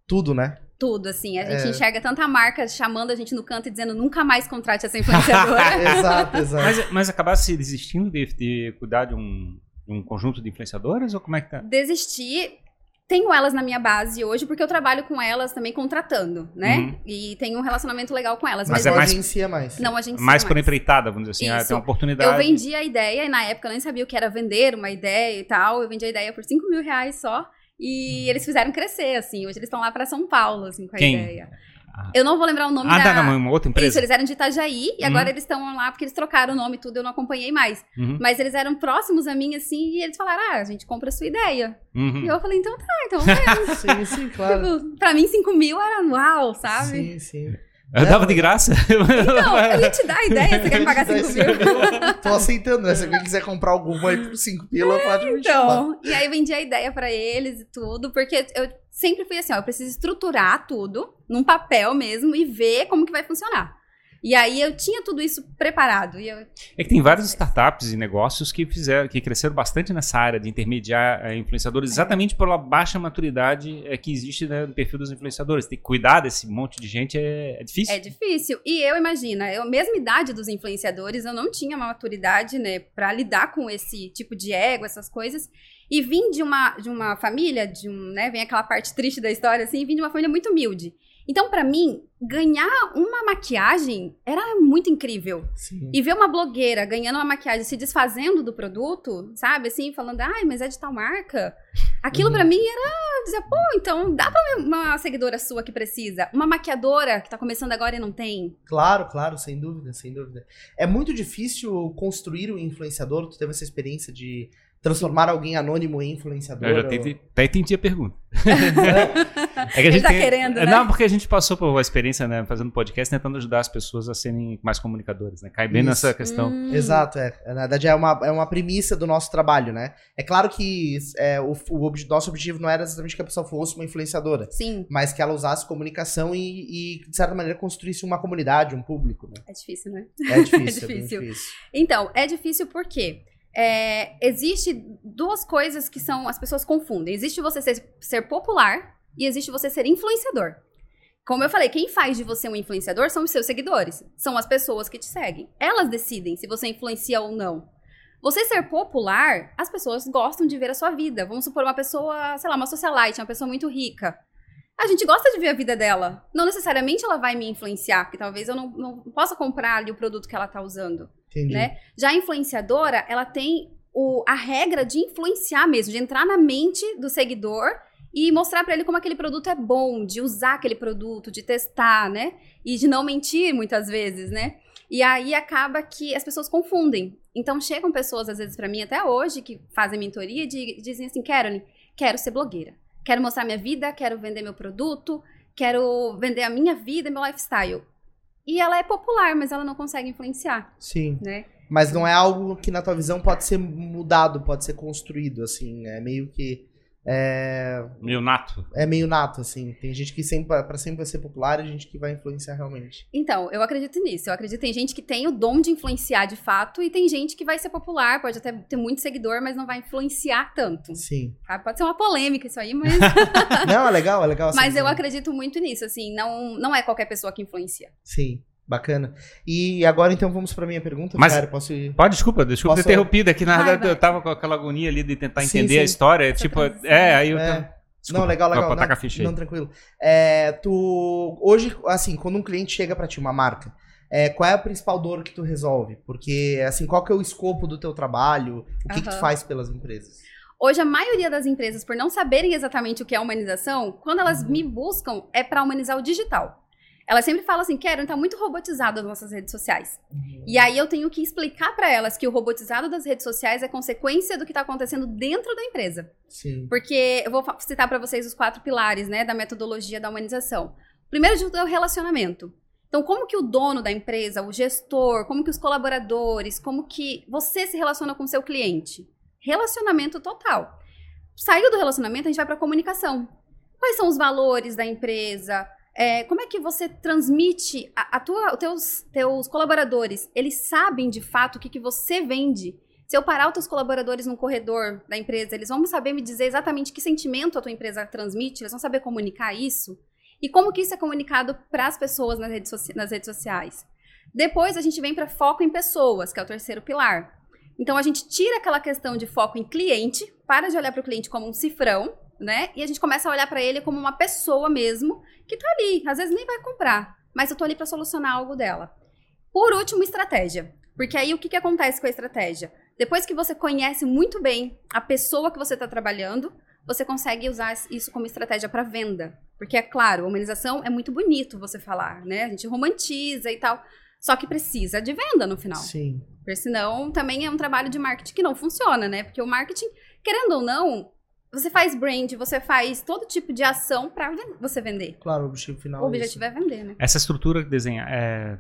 tudo, né? tudo, assim. A gente É. enxerga tanta marca chamando a gente no canto e dizendo nunca mais contrate essa influenciadora. exato, exato. Mas, mas acabasse desistindo de, de cuidar de um, de um conjunto de influenciadoras ou como é que tá? Desistir. Tenho elas na minha base hoje, porque eu trabalho com elas também contratando, né? Uhum. E tenho um relacionamento legal com elas. Mas, Mas, é não mais- agencia mais. não a gente Mais por empreitada, vamos dizer assim. Ah, Isso. tem uma oportunidade. Eu vendi a ideia, e na época eu nem sabia o que era vender uma ideia e tal. Eu vendi a ideia por 5 mil reais só. E eles fizeram crescer, assim. Hoje eles estão lá pra São Paulo, assim, com a Quem? ideia. Ah. Eu não vou lembrar o nome Ah, da... tá, não, uma outra Isso, empresa. eles eram de Itajaí e Uhum. agora eles estão lá porque eles trocaram o nome e tudo, eu não acompanhei mais. Uhum, Mas eles eram próximos a mim, assim, e eles falaram: ah, a gente compra a sua ideia. uhum. E eu falei: então tá, então é. Sim, sim, claro. tipo, pra mim, 5 mil era uau, sabe? Sim, sim. Eu dava de graça. Não, eu ia te dar a ideia, você quer me pagar 5 Esse- mil? Tô aceitando, né? Se alguém quiser comprar alguma aí por 5 pila, pode me chamar. Então, e aí eu vendi a ideia pra eles e tudo, porque eu sempre fui assim, ó, eu preciso estruturar tudo num papel mesmo e ver como que vai funcionar. E aí eu tinha tudo isso preparado. E eu, É que tem várias startups e negócios que fizeram, que cresceram bastante nessa área de intermediar eh, influenciadores, exatamente pela baixa maturidade eh, que existe né, no perfil dos influenciadores. Tem que cuidar desse monte de gente é, é difícil. É difícil. E eu imagina, eu, mesma idade dos influenciadores, eu não tinha uma maturidade, né, pra lidar com esse tipo de ego, essas coisas. E vim de uma, de uma família, de um, né, vem aquela parte triste da história, assim, vim de uma família muito humilde. Então, pra mim, ganhar uma maquiagem era muito incrível. Sim. E ver uma blogueira ganhando uma maquiagem, se desfazendo do produto, sabe? Assim, falando, ai, mas é de tal marca. Aquilo Uhum. pra mim era dizer, pô, então dá pra uma seguidora sua que precisa. Uma maquiadora que tá começando agora e não tem. Claro, claro, sem dúvida, sem dúvida. É muito difícil construir um influenciador. Tu teve essa experiência de transformar alguém anônimo em influenciador? Eu já ou- tentei, até entendi a pergunta. É que a Ele gente tá tem- querendo, né? Não, porque a gente passou por uma experiência, né, fazendo podcast, tentando ajudar as pessoas a serem mais comunicadores, né? Cai bem Isso. nessa questão. Hum. Exato, é. Na verdade, é uma, é uma premissa do nosso trabalho, né? É claro que é, o, o ob- nosso objetivo não era exatamente que a pessoa fosse uma influenciadora, Sim, mas que ela usasse comunicação e, e, de certa maneira, construísse uma comunidade, um público, né? é difícil, né? É difícil, é, bem difícil. difícil. Então, é difícil porque é, existe duas coisas que são as pessoas confundem. Existe você ser, ser popular e existe você ser influenciador. Como eu falei, quem faz de você um influenciador são os seus seguidores, são as pessoas que te seguem. Elas decidem se você influencia ou não. Você ser popular, as pessoas gostam de ver a sua vida. Vamos supor uma pessoa, sei lá, uma socialite, uma pessoa muito rica. A gente gosta de ver a vida dela. Não necessariamente ela vai me influenciar, porque talvez eu não, não possa comprar ali o produto que ela tá usando Entendi. né? Já a influenciadora, ela tem o- a regra de influenciar mesmo, de entrar na mente do seguidor e mostrar pra ele como aquele produto é bom, de usar aquele produto, de testar, né? E de não mentir muitas vezes, né? E aí acaba que as pessoas confundem. Então chegam pessoas às vezes pra mim até hoje que fazem mentoria e di- dizem assim: "Caroline, quero ser blogueira. Quero mostrar minha vida, quero vender meu produto, quero vender a minha vida, meu lifestyle". E ela é popular, mas ela não consegue influenciar, Sim. né? Mas não é algo que, na tua visão, pode ser mudado, pode ser construído, assim. É meio que. É, Meio nato. é meio nato, assim. Tem gente que sempre, pra sempre vai ser popular e gente que vai influenciar realmente. Então, eu acredito nisso. Eu acredito que tem gente que tem o dom de influenciar de fato e tem gente que vai ser popular, pode até ter muito seguidor, mas não vai influenciar tanto. Sim. tá? Pode ser uma polêmica isso aí, mas, Não, é legal, é legal. mas assim, eu né? acredito muito nisso, assim, não, não é qualquer pessoa que influencia. Sim, bacana. E agora, então, vamos pra minha pergunta. Mas- Cara, posso ir? Pode, desculpa, desculpa Posso- ter interrompido aqui. Na Vai, verdade, vai. eu tava com aquela agonia ali de tentar Sim, entender sim. a história. Essa tipo, transição. é, aí eu. É. Desculpa, não, legal, legal. Não, não, tranquilo. É, tu, hoje, assim, quando um cliente chega pra ti, uma marca, é, qual é a principal dor que tu resolve? Porque, assim, qual que é o escopo do teu trabalho? O que, que tu faz pelas empresas? Hoje, a maioria das empresas, por não saberem exatamente o que é humanização, quando elas Uhum. me buscam, é para humanizar o digital. Elas sempre falam assim, Karen, tá muito robotizado as nossas redes sociais. E aí eu tenho que explicar para elas que o robotizado das redes sociais é consequência do que tá acontecendo dentro da empresa. Sim. Porque eu vou citar para vocês os quatro pilares, né, da metodologia da humanização. Primeiro de tudo é o relacionamento. Então, como que o dono da empresa, o gestor, como que os colaboradores, como que você se relaciona com o seu cliente? Relacionamento total. Saiu do relacionamento, a gente vai para a comunicação. Quais são os valores da empresa? É, como é que você transmite a, a tua, os teus, teus colaboradores? Eles sabem de fato o que, que você vende? Se eu parar os teus colaboradores no corredor da empresa, eles vão saber me dizer exatamente que sentimento a tua empresa transmite, eles vão saber comunicar isso. E como que isso é comunicado para as pessoas nas redes, nas redes sociais? Depois a gente vem para foco em pessoas, que é o terceiro pilar. Então a gente tira aquela questão de foco em cliente, para de olhar para o cliente como um cifrão, né? E a gente começa a olhar para ele como uma pessoa mesmo, que tá ali, às vezes nem vai comprar, mas eu tô ali para solucionar algo dela. Por último, estratégia. Porque aí o que, que acontece com a estratégia? Depois que você conhece muito bem a pessoa que você está trabalhando, você consegue usar isso como estratégia para venda. Porque, é claro, a humanização é muito bonito você falar, né? A gente romantiza e tal. Só que precisa de venda no final. Sim. Porque senão também é um trabalho de marketing que não funciona, né? Porque o marketing, querendo ou não, você faz brand, você faz todo tipo de ação para você vender. Claro, o objetivo final. O é objetivo é vender, né? Essa estrutura que desenha, é,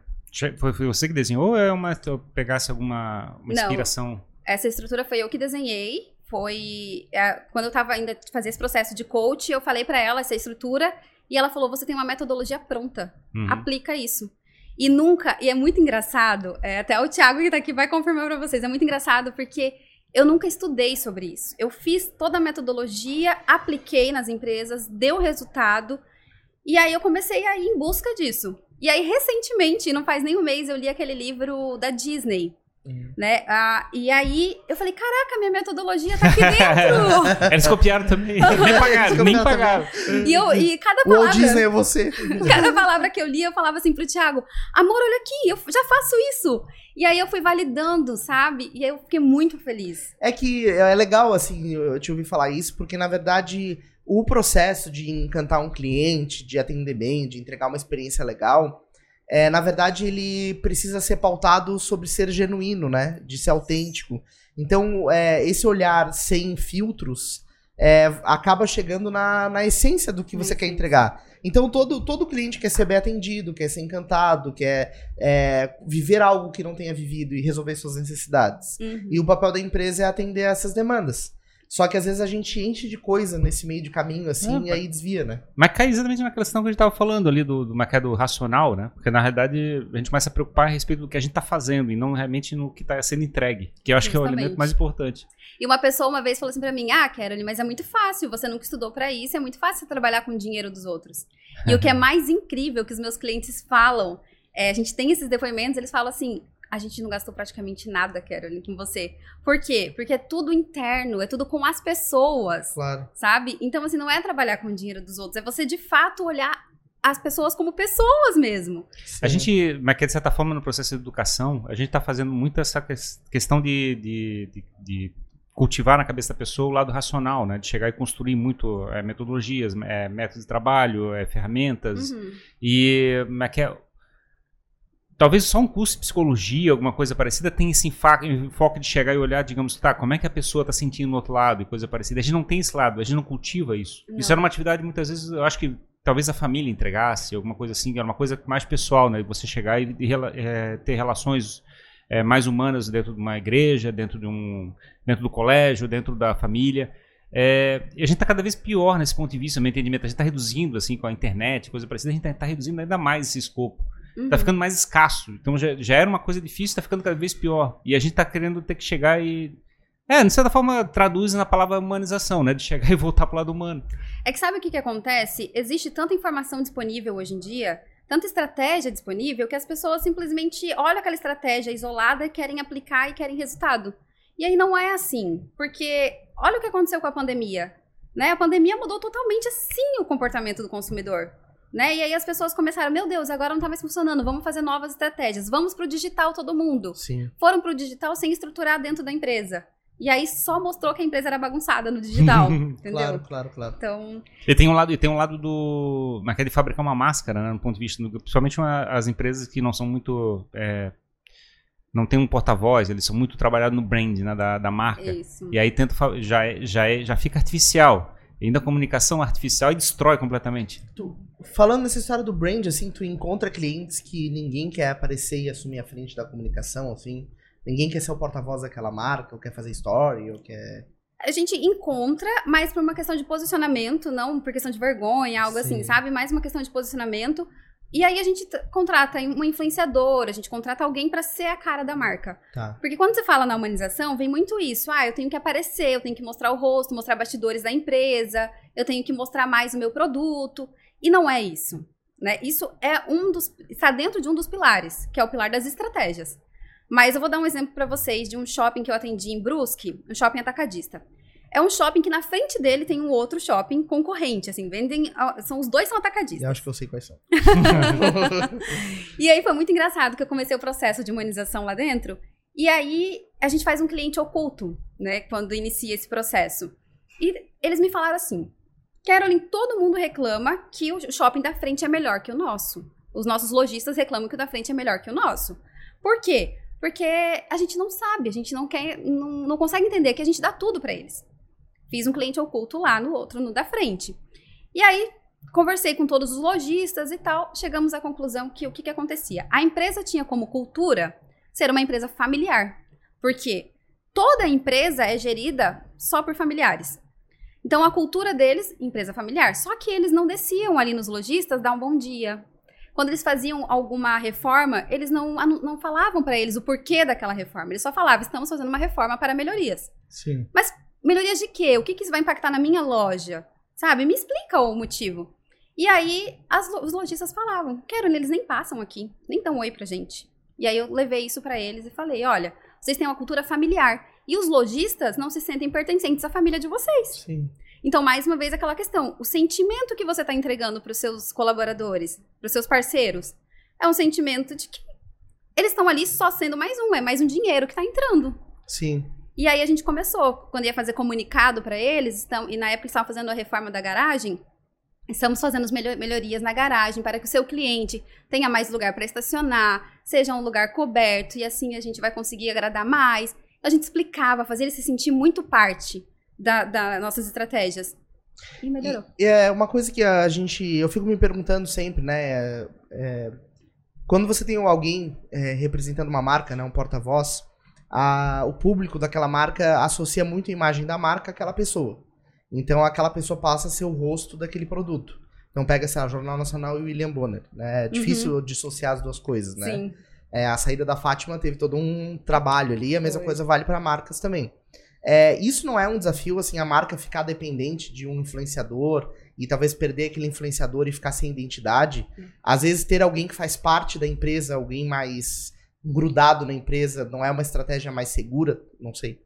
foi, você que desenhou ou é uma, tu pegasse alguma uma Não. inspiração? Essa estrutura foi eu que desenhei. Foi é, quando eu tava ainda fazendo esse processo de coach, eu falei para ela essa estrutura e ela falou: "Você tem uma metodologia pronta. Uhum. aplica isso. E nunca, e é muito engraçado, é, até o Thiago que tá aqui vai confirmar pra vocês, é muito engraçado porque eu nunca estudei sobre isso. Eu fiz toda a metodologia, apliquei nas empresas, deu resultado, e aí eu comecei a ir em busca disso. E aí, recentemente, não faz nem um mês, eu li aquele livro da Disney, Uhum. né? Ah, e aí eu falei, caraca, minha metodologia tá aqui dentro! Eles copiaram também. nem pagaram, Eles nem copiaram pagaram. e, eu, e cada O palavra... Disney é você. Cada palavra que eu li, eu falava assim pro Thiago: Amor, olha aqui, eu já faço isso. E aí eu fui validando, sabe? E aí eu fiquei muito feliz. É que é legal, assim, eu te ouvi falar isso, porque na verdade o processo de encantar um cliente, de atender bem, de entregar uma experiência legal, é, na verdade ele precisa ser pautado sobre ser genuíno, né? De ser autêntico. Então, é, esse olhar sem filtros é, acaba chegando na, na essência do que você quer essência. entregar. Então, todo, todo cliente quer ser bem atendido, quer ser encantado, quer é, viver algo que não tenha vivido e resolver suas necessidades. Uhum. E o papel da empresa é atender essas demandas. Só que às vezes a gente enche de coisa nesse meio de caminho, assim, É, e aí desvia, né? Mas cai exatamente na questão que a gente estava falando ali do, do mercado racional, né? Porque na realidade a gente começa a preocupar a respeito do que a gente está fazendo e não realmente no que está sendo entregue. Que eu acho que é o Justamente. elemento mais importante. E uma pessoa uma vez falou assim pra mim: Ah, Carolyn, mas é muito fácil, você nunca estudou pra isso, é muito fácil você trabalhar com o dinheiro dos outros. E o que é mais incrível que os meus clientes falam, é, a gente tem esses depoimentos, eles falam assim. A gente não gastou praticamente nada, Carolyn, com você. Por quê? Porque é tudo interno, é tudo com as pessoas. Claro. sabe? Então, assim, não é trabalhar com o dinheiro dos outros, é você de fato olhar as pessoas como pessoas mesmo. A gente, mas que de certa forma no processo de educação, a gente está fazendo muito essa ques- questão de, de, de- de cultivar na cabeça da pessoa o lado racional, né? De chegar e construir muito é, metodologias, é, métodos de trabalho, é, ferramentas. Uhum. E mas que é- talvez só um curso de psicologia, alguma coisa parecida, tenha esse enfoque de chegar e olhar, digamos, tá, como é que a pessoa está sentindo no outro lado e coisa parecida. A gente não tem esse lado, a gente não cultiva isso. Não. Isso era uma atividade, muitas vezes, eu acho que talvez a família entregasse, alguma coisa assim, era uma coisa mais pessoal, né? Você chegar e, e é, ter relações é, mais humanas dentro de uma igreja, dentro de um, dentro do colégio, dentro da família. É, e a gente está cada vez pior nesse ponto de vista, meu entendimento. A gente está reduzindo, assim, com a internet, coisa parecida, a gente está reduzindo ainda mais esse escopo. Uhum. Tá ficando mais escasso. Então já, já era uma coisa difícil, tá ficando cada vez pior. E a gente tá querendo ter que chegar e. É, de certa forma, traduz na palavra humanização, né? De chegar e voltar pro lado humano. É que sabe o que, que acontece? Existe tanta informação disponível hoje em dia, tanta estratégia disponível, que as pessoas simplesmente olham aquela estratégia isolada e querem aplicar e querem resultado. E aí não é assim, porque olha o que aconteceu com a pandemia. Né? A pandemia mudou totalmente assim o comportamento do consumidor. Né? E aí as pessoas começaram, meu Deus, agora não tá mais funcionando, vamos fazer novas estratégias, vamos pro digital todo mundo. Sim. Foram pro digital sem estruturar dentro da empresa. E aí só mostrou que a empresa era bagunçada no digital, entendeu? Claro, claro, claro. Então, E tem um lado, e tem um lado do. Mas que é de fabricar uma máscara, né? No ponto de vista. do- principalmente uma- as empresas que não são muito. é, não tem um porta-voz, eles são muito trabalhados no brand, né? Da, da marca. isso. E aí tenta, já, é- já, é- já fica artificial. E ainda a comunicação artificial e destrói completamente. Tu- falando nessa história do brand, assim, tu encontra clientes que ninguém quer aparecer e assumir a frente da comunicação, assim. Ninguém quer ser o porta-voz daquela marca, ou quer fazer story, ou quer. A gente encontra, mas por uma questão de posicionamento, não por questão de vergonha, algo assim, Sim. sabe? Mais uma questão de posicionamento. E aí a gente contrata uma influenciadora, a gente contrata alguém pra ser a cara da marca. Tá. Porque quando você fala na humanização, vem muito isso. Ah, eu tenho que aparecer, eu tenho que mostrar o rosto, mostrar bastidores da empresa, eu tenho que mostrar mais o meu produto. E não é isso. Né? Isso é um dos. está dentro de um dos pilares, que é o pilar das estratégias. Mas eu vou dar um exemplo para vocês de um shopping que eu atendi em Brusque, um shopping atacadista. É um shopping que na frente dele tem um outro shopping concorrente, assim, vendem, são os dois são atacadistas. Eu acho que eu sei quais são. e aí foi muito engraçado que eu comecei o processo de humanização lá dentro, e aí a gente faz um cliente oculto, né, quando inicia esse processo. E eles me falaram assim: Carolyn, todo mundo reclama que o shopping da frente é melhor que o nosso. Os nossos lojistas reclamam que o da frente é melhor que o nosso. Por quê? Porque a gente não sabe, a gente não quer, não, não consegue entender que a gente dá tudo para eles. Fiz um cliente oculto lá no outro, no da frente. E aí, conversei com todos os lojistas e tal, chegamos à conclusão que o que, que acontecia? A empresa tinha como cultura ser uma empresa familiar. Porque toda empresa é gerida só por familiares. Então a cultura deles, empresa familiar. Só que eles não desciam ali nos lojistas dar um bom dia. Quando eles faziam alguma reforma, eles não, não falavam para eles o porquê daquela reforma. Eles só falavam, estamos fazendo uma reforma para melhorias. Sim. Mas melhorias de quê? O que, que isso vai impactar na minha loja? Sabe? Me explica o motivo. E aí as, os lojistas falavam, quero, eles nem passam aqui, nem dão oi pra gente. E aí eu levei isso para eles e falei, olha, vocês têm uma cultura familiar. E os lojistas não se sentem pertencentes à família de vocês. Sim. Então, mais uma vez, aquela questão: o sentimento que você está entregando para os seus colaboradores, para os seus parceiros, é um sentimento de que eles estão ali só sendo mais um, é mais um dinheiro que está entrando. Sim. E aí a gente começou, quando ia fazer comunicado para eles, estão, e na época estavam fazendo a reforma da garagem, estamos fazendo as melhorias na garagem para que o seu cliente tenha mais lugar para estacionar, seja um lugar coberto, e assim a gente vai conseguir agradar mais a gente explicava, fazia ele se sentir muito parte das da nossas estratégias. E melhorou. E, é uma coisa que a gente. Eu fico me perguntando sempre, né? É, é, quando você tem alguém é, representando uma marca, né, um porta-voz, o público daquela marca associa muito a imagem da marca àquela pessoa. Então aquela pessoa passa a ser o rosto daquele produto. Então pega, sei lá, Jornal Nacional e William Bonner. Né? É difícil uhum. dissociar as duas coisas, né? Sim. É, a saída da Fátima teve todo um trabalho ali, a mesma Foi. coisa vale para marcas também. É, isso não é um desafio, assim, a marca ficar dependente de um influenciador e talvez perder aquele influenciador e ficar sem identidade. Hum. Às vezes, ter alguém que faz parte da empresa, alguém mais grudado na empresa, não é uma estratégia mais segura? Não sei.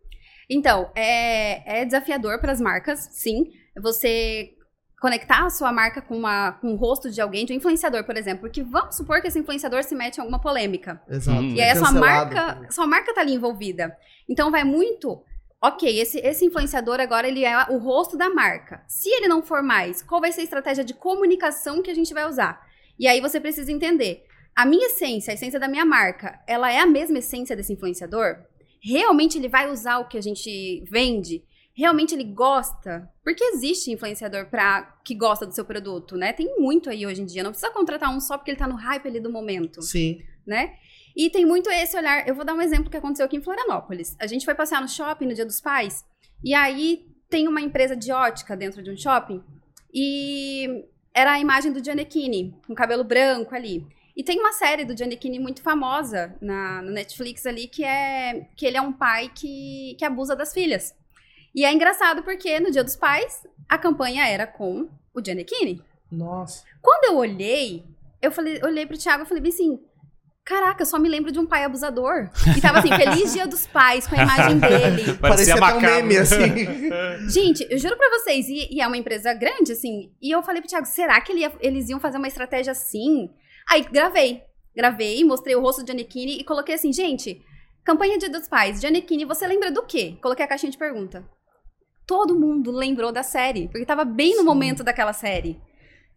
Então, é, é desafiador para as marcas, sim. Você conectar a sua marca com, uma, com o rosto de alguém, de um influenciador, por exemplo. Porque vamos supor que esse influenciador se mete em alguma polêmica. Exato. E aí a sua marca, sua marca tá ali envolvida. Então vai muito. Ok, esse, esse influenciador agora ele é o rosto da marca. Se ele não for mais, qual vai ser a estratégia de comunicação que a gente vai usar? E aí você precisa entender. A minha essência, a essência da minha marca, ela é a mesma essência desse influenciador? Realmente ele vai usar o que a gente vende? realmente ele gosta. Porque existe influenciador pra, que gosta do seu produto, né? Tem muito aí hoje em dia. Não precisa contratar um só porque ele tá no hype ali do momento. Sim. Né? E tem muito esse olhar. Eu vou dar um exemplo que aconteceu aqui em Florianópolis. A gente foi passear no shopping no Dia dos Pais. E aí tem uma empresa de ótica dentro de um shopping. E era a imagem do Giannichini, com cabelo branco ali. E tem uma série do Giannichini muito famosa na, no Netflix ali, que é que ele é um pai que, que abusa das filhas. E é engraçado porque no Dia dos Pais, a campanha era com o Giannichini. Nossa. Quando eu olhei, eu falei, olhei pro Thiago e falei assim, Caraca, eu só me lembro de um pai abusador. E tava assim, Feliz Dia dos Pais, com a imagem dele. Parecia, Parecia até um meme, assim. Gente, eu juro pra vocês, e, e, é uma empresa grande, assim, e eu falei pro Thiago, será que ele ia, eles iam fazer uma estratégia assim? Aí, gravei. Gravei, mostrei o rosto do Giannichini e coloquei assim, gente, campanha Dia dos Pais, Giannichini, você lembra do quê? Coloquei a caixinha de pergunta todo mundo lembrou da série, porque tava bem no Sim. momento daquela série.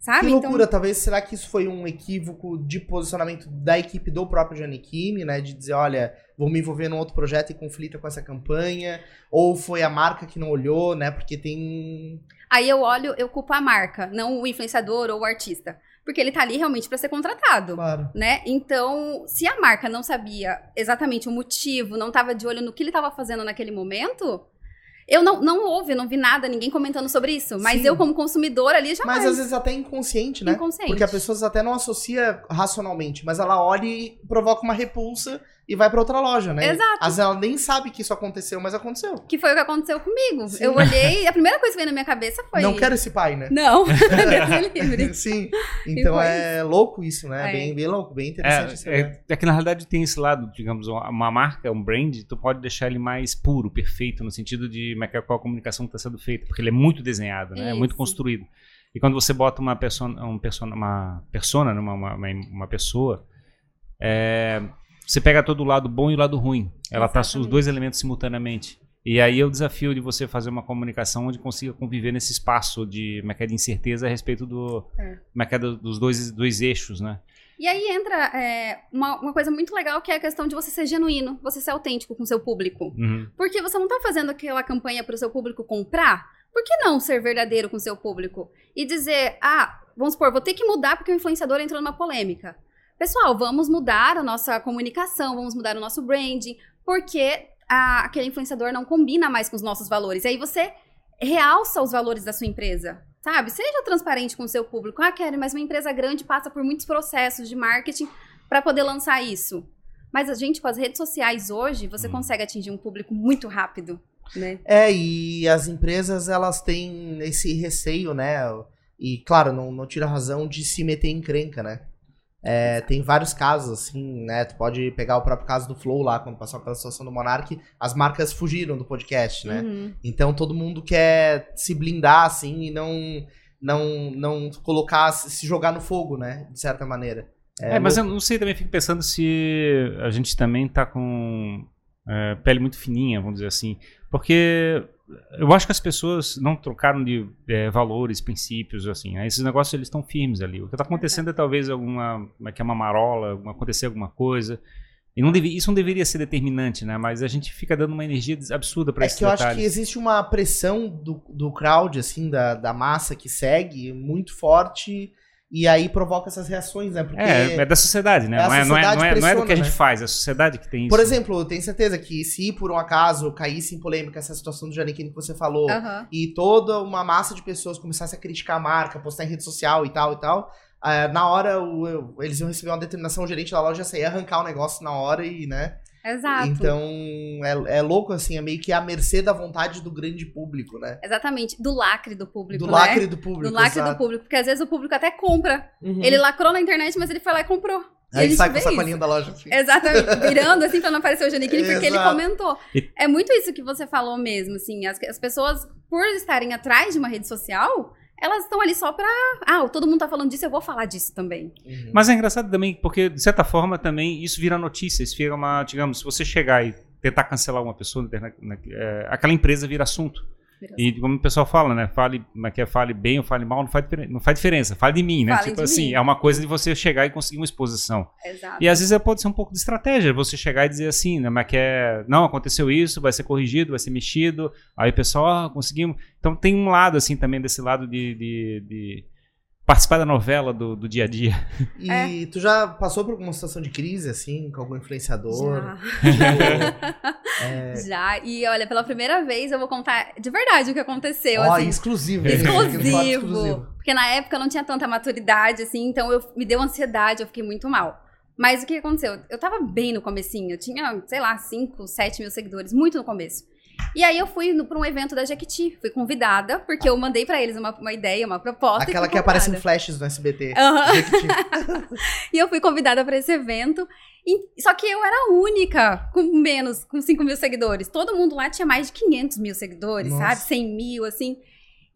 Sabe? Que loucura, então... talvez será que isso foi um equívoco de posicionamento da equipe do próprio Giannichini, né? De dizer, olha, vou me envolver num outro projeto e conflito com essa campanha. Ou foi a marca que não olhou, né? Porque tem. Aí eu olho, eu culpo a marca, não o influenciador ou o artista. Porque ele tá ali realmente para ser contratado. Claro. Né? Então, se a marca não sabia exatamente o motivo, não tava de olho no que ele tava fazendo naquele momento, eu não, não houve, não vi nada, ninguém comentando sobre isso. Mas Sim. eu, como consumidor ali, jamais. Mas às vezes até inconsciente, né? Inconsciente. Porque a pessoa até não associa racionalmente, mas ela olha e provoca uma repulsa e vai pra outra loja, né? Exato. Às vezes ela nem sabe que isso aconteceu, mas aconteceu. Que foi o que aconteceu comigo. Sim. Eu olhei, a primeira coisa que veio na minha cabeça foi. Não quero esse pai, né? Não, Deus me livre. Sim. Então é louco isso, né? É. Bem, bem louco, bem interessante isso. É, né? é, é que na realidade tem esse lado, digamos, uma marca, um brand, tu pode deixar ele mais puro, perfeito, no sentido de é que- qual a comunicação que está sendo feita, porque ele é muito desenhado, né? É muito Isso. construído. E quando você bota uma persona, um persona, uma persona, né? uma, uma, uma pessoa, é, você pega todo o lado bom e o lado ruim. Ela tá os Exatamente. dois elementos simultaneamente. E aí é o desafio de você fazer uma comunicação onde consiga conviver nesse espaço de, é é, de incerteza a respeito do, É. é dos dois, dois eixos, né? E aí entra é, uma, uma coisa muito legal que é a questão de você ser genuíno, você ser autêntico com o seu público. Uhum. Porque você não tá fazendo aquela campanha para o seu público comprar. Por que não ser verdadeiro com o seu público? E dizer, ah, vamos supor, vou ter que mudar porque o influenciador entrou numa polêmica. Pessoal, vamos mudar a nossa comunicação, vamos mudar o nosso branding, porque a- aquele influenciador não combina mais com os nossos valores. E aí você realça os valores da sua empresa. Sabe? Seja transparente com o seu público. Ah, Karen, mas uma empresa grande passa por muitos processos de marketing para poder lançar isso. Mas a gente, com as redes sociais hoje, você Hum. consegue atingir um público muito rápido, né? É, e as empresas, elas têm esse receio, né? E, claro, não, não tira razão de se meter em crenca, né? É, tem vários casos, assim, né? Tu pode pegar o próprio caso do Flow lá, quando passou aquela situação do Monark, as marcas fugiram do podcast, né? Uhum. Então todo mundo quer se blindar, assim, e não, não, não colocar, se jogar no fogo, né? De certa maneira. É, mas eu não sei, também fico pensando se a gente também tá com é, pele muito fininha, vamos dizer assim. Porque eu acho que as pessoas não trocaram de é, valores, princípios, assim. né? Esses negócios, eles estão firmes ali. O que está acontecendo é talvez alguma, como é que é, uma marola, alguma- acontecer alguma coisa. E não deve- isso não deveria ser determinante, né? Mas a gente fica dando uma energia absurda para É esses que eu acho que existe uma pressão do, do crowd, assim, da, da massa que segue, muito forte, e aí provoca essas reações, né? Porque, É, é da sociedade, né? É não, é, não, é, sociedade não, é, não é do que a gente né? faz, é a sociedade que tem isso. por exemplo, eu tenho certeza que se por um acaso caísse em polêmica essa situação do Janequine que você falou, e toda uma massa de pessoas começasse a criticar a marca, postar em rede social e tal e tal, ah, na hora o- eu- eles iam receber uma determinação, o gerente da loja ia sair arrancar o negócio na hora e, né? Exato. Então é, é louco, assim, é meio que à mercê da vontade do grande público, né? Exatamente. Do lacre do público, Do né? lacre do público. Do lacre do exato. público. Porque às vezes o público até compra. Uhum. Ele lacrou na internet, mas ele foi lá e comprou. E a Aí gente sai com vê o sacolinho da loja. Assim. Exatamente, virando assim pra não aparecer o Janequine, porque ele Exato. comentou. É muito isso que você falou mesmo, assim, as, as pessoas, por estarem atrás de uma rede social, elas estão ali só pra, ah, todo mundo tá falando disso, eu vou falar disso também. Uhum. Mas é engraçado também, porque, de certa forma, também isso vira notícia. Isso vira uma, digamos, se você chegar e tentar cancelar uma pessoa, na internet, na- é, aquela empresa vira assunto. E como o pessoal fala, né? Fale, como é que é? Fale bem ou fale mal, não faz, não faz diferença. Fale de mim, né? Fale tipo assim, mim. é uma coisa de você chegar e conseguir uma exposição. Exato. E às vezes pode ser um pouco de estratégia, você chegar e dizer assim, né? Mas que é, não, aconteceu isso, vai ser corrigido, vai ser mexido. Aí o pessoal, ah, conseguimos. Então tem um lado, assim, também desse lado de, de, de participar da novela do, do dia a dia. E É. tu já passou por alguma situação de crise, assim, com algum influenciador? Já. É... Já. E olha, pela primeira vez eu vou contar de verdade o que aconteceu. Ó, assim. exclusivo. exclusivo. Porque na época eu não tinha tanta maturidade, assim, então eu, me deu ansiedade, eu fiquei muito mal. Mas o que aconteceu? Eu tava bem no comecinho, eu tinha, sei lá, 5, 7 mil seguidores, muito no começo. E aí eu fui pra um evento da Jequiti, fui convidada, porque eu mandei pra eles uma, uma ideia, uma proposta. e Aquela que aparece em flashes no SBT. Jequiti. E eu fui convidada pra esse evento. E- só que eu era a única com menos, com 5 mil seguidores. Todo mundo lá tinha mais de 500 mil seguidores, Nossa. sabe? 100 mil, assim.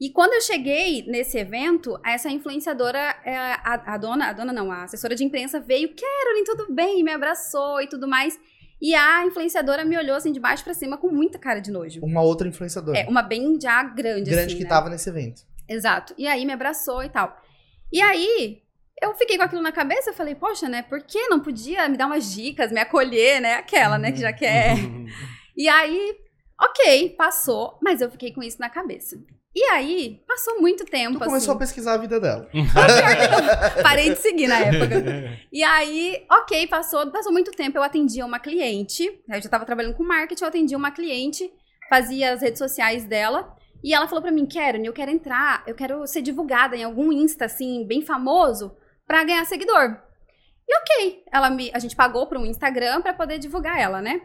E quando eu cheguei nesse evento, essa influenciadora, é, a, a dona, a dona não, a assessora de imprensa veio, Carolyn, tudo bem? Me abraçou e tudo mais. E a influenciadora me olhou assim de baixo pra cima com muita cara de nojo. Uma outra influenciadora. É, uma bem já grande, grande assim, que né? tava nesse evento. Exato. E aí me abraçou e tal. E aí eu fiquei com aquilo na cabeça, eu falei, poxa, né? Por que não podia me dar umas dicas, me acolher, né? Aquela, né, que já quer. E aí, ok, passou, mas eu fiquei com isso na cabeça. E aí, passou muito tempo, Tu começou a assim. pesquisar a vida dela. Parei de seguir na época. E aí, ok, passou, passou muito tempo. Eu atendia uma cliente, eu já tava trabalhando com marketing, eu atendia uma cliente, fazia as redes sociais dela. E ela falou pra mim, Karen, eu quero entrar, eu quero ser divulgada em algum Insta, assim, bem famoso, pra ganhar seguidor. E ok, ela me, a gente pagou para um Instagram para poder divulgar ela, né?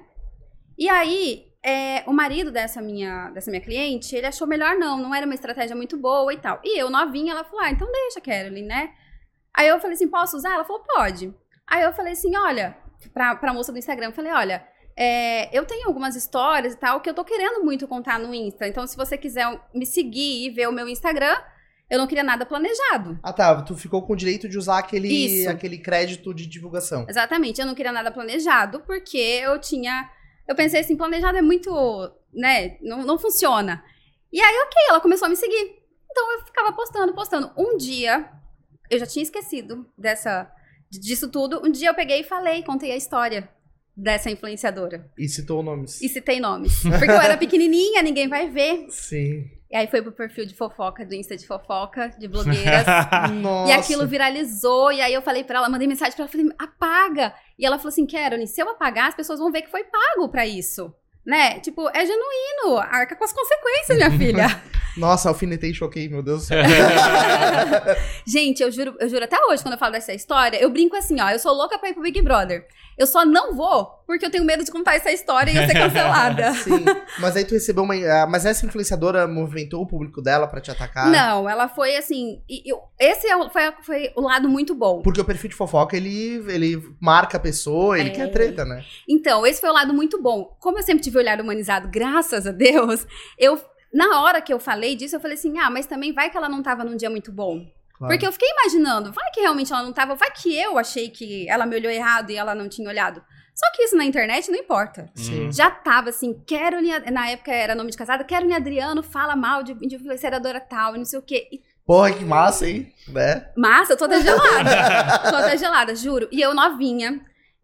E aí, é, o marido dessa minha, dessa minha cliente, ele achou melhor não, não era uma estratégia muito boa e tal. E eu, novinha, ela falou, ah, então deixa, Carolyn, né? Aí eu falei assim, posso usar? Ela falou, pode. Aí eu falei assim, olha, pra, pra moça do Instagram, eu falei, olha, é, eu tenho algumas histórias e tal que eu tô querendo muito contar no Insta. Então, se você quiser me seguir e ver o meu Instagram, eu não queria nada planejado. Ah, tá. Tu ficou com o direito de usar aquele, Isso. aquele crédito de divulgação. Exatamente, eu não queria nada planejado, porque eu tinha. Eu pensei assim, planejado é muito. né? Não, não funciona. E aí, ok, ela começou a me seguir. Então eu ficava postando, postando. Um dia, eu já tinha esquecido dessa, disso tudo. Um dia eu peguei e falei, contei a história dessa influenciadora. E citou nomes. E citei nomes. Porque eu era pequenininha, ninguém vai ver. Sim. E aí foi pro perfil de fofoca, do Insta de fofoca, de blogueiras. Nossa. E aquilo viralizou, e aí eu falei pra ela, mandei mensagem pra ela, falei, apaga. E ela falou assim, Carolyn, se eu apagar, as pessoas vão ver que foi pago pra isso. Né? Tipo, é genuíno, arca com as consequências, minha filha. Nossa, alfinetei e choquei, meu Deus do céu. Gente, eu juro, eu juro até hoje, quando eu falo dessa história, eu brinco assim, ó, eu sou louca pra ir pro Big Brother. Eu só não vou porque eu tenho medo de contar essa história e eu ser cancelada. Sim. Mas aí tu recebeu uma. ah, Mas essa influenciadora movimentou o público dela pra te atacar? Não, ela foi assim. e- e- esse é o- foi, a- foi o lado muito bom. Porque o perfil de fofoca, ele, ele marca a pessoa, ele É. quer treta, né? Então, esse foi o lado muito bom. Como eu sempre tive o olhar humanizado, graças a Deus, eu. Na hora que eu falei disso, eu falei assim: ah, mas também vai que ela não tava num dia muito bom. Claro. Porque eu fiquei imaginando, vai que realmente ela não tava, vai que eu achei que ela me olhou errado e ela não tinha olhado. Só que isso na internet não importa. Sim. Já tava assim, Carolyn, na época era nome de casada, Carolyn Adriano fala mal de, de influenciadora tal e não sei o quê. E Porra, que massa, hein? Né? Massa, eu tô até gelada. tô até gelada, juro. E eu novinha.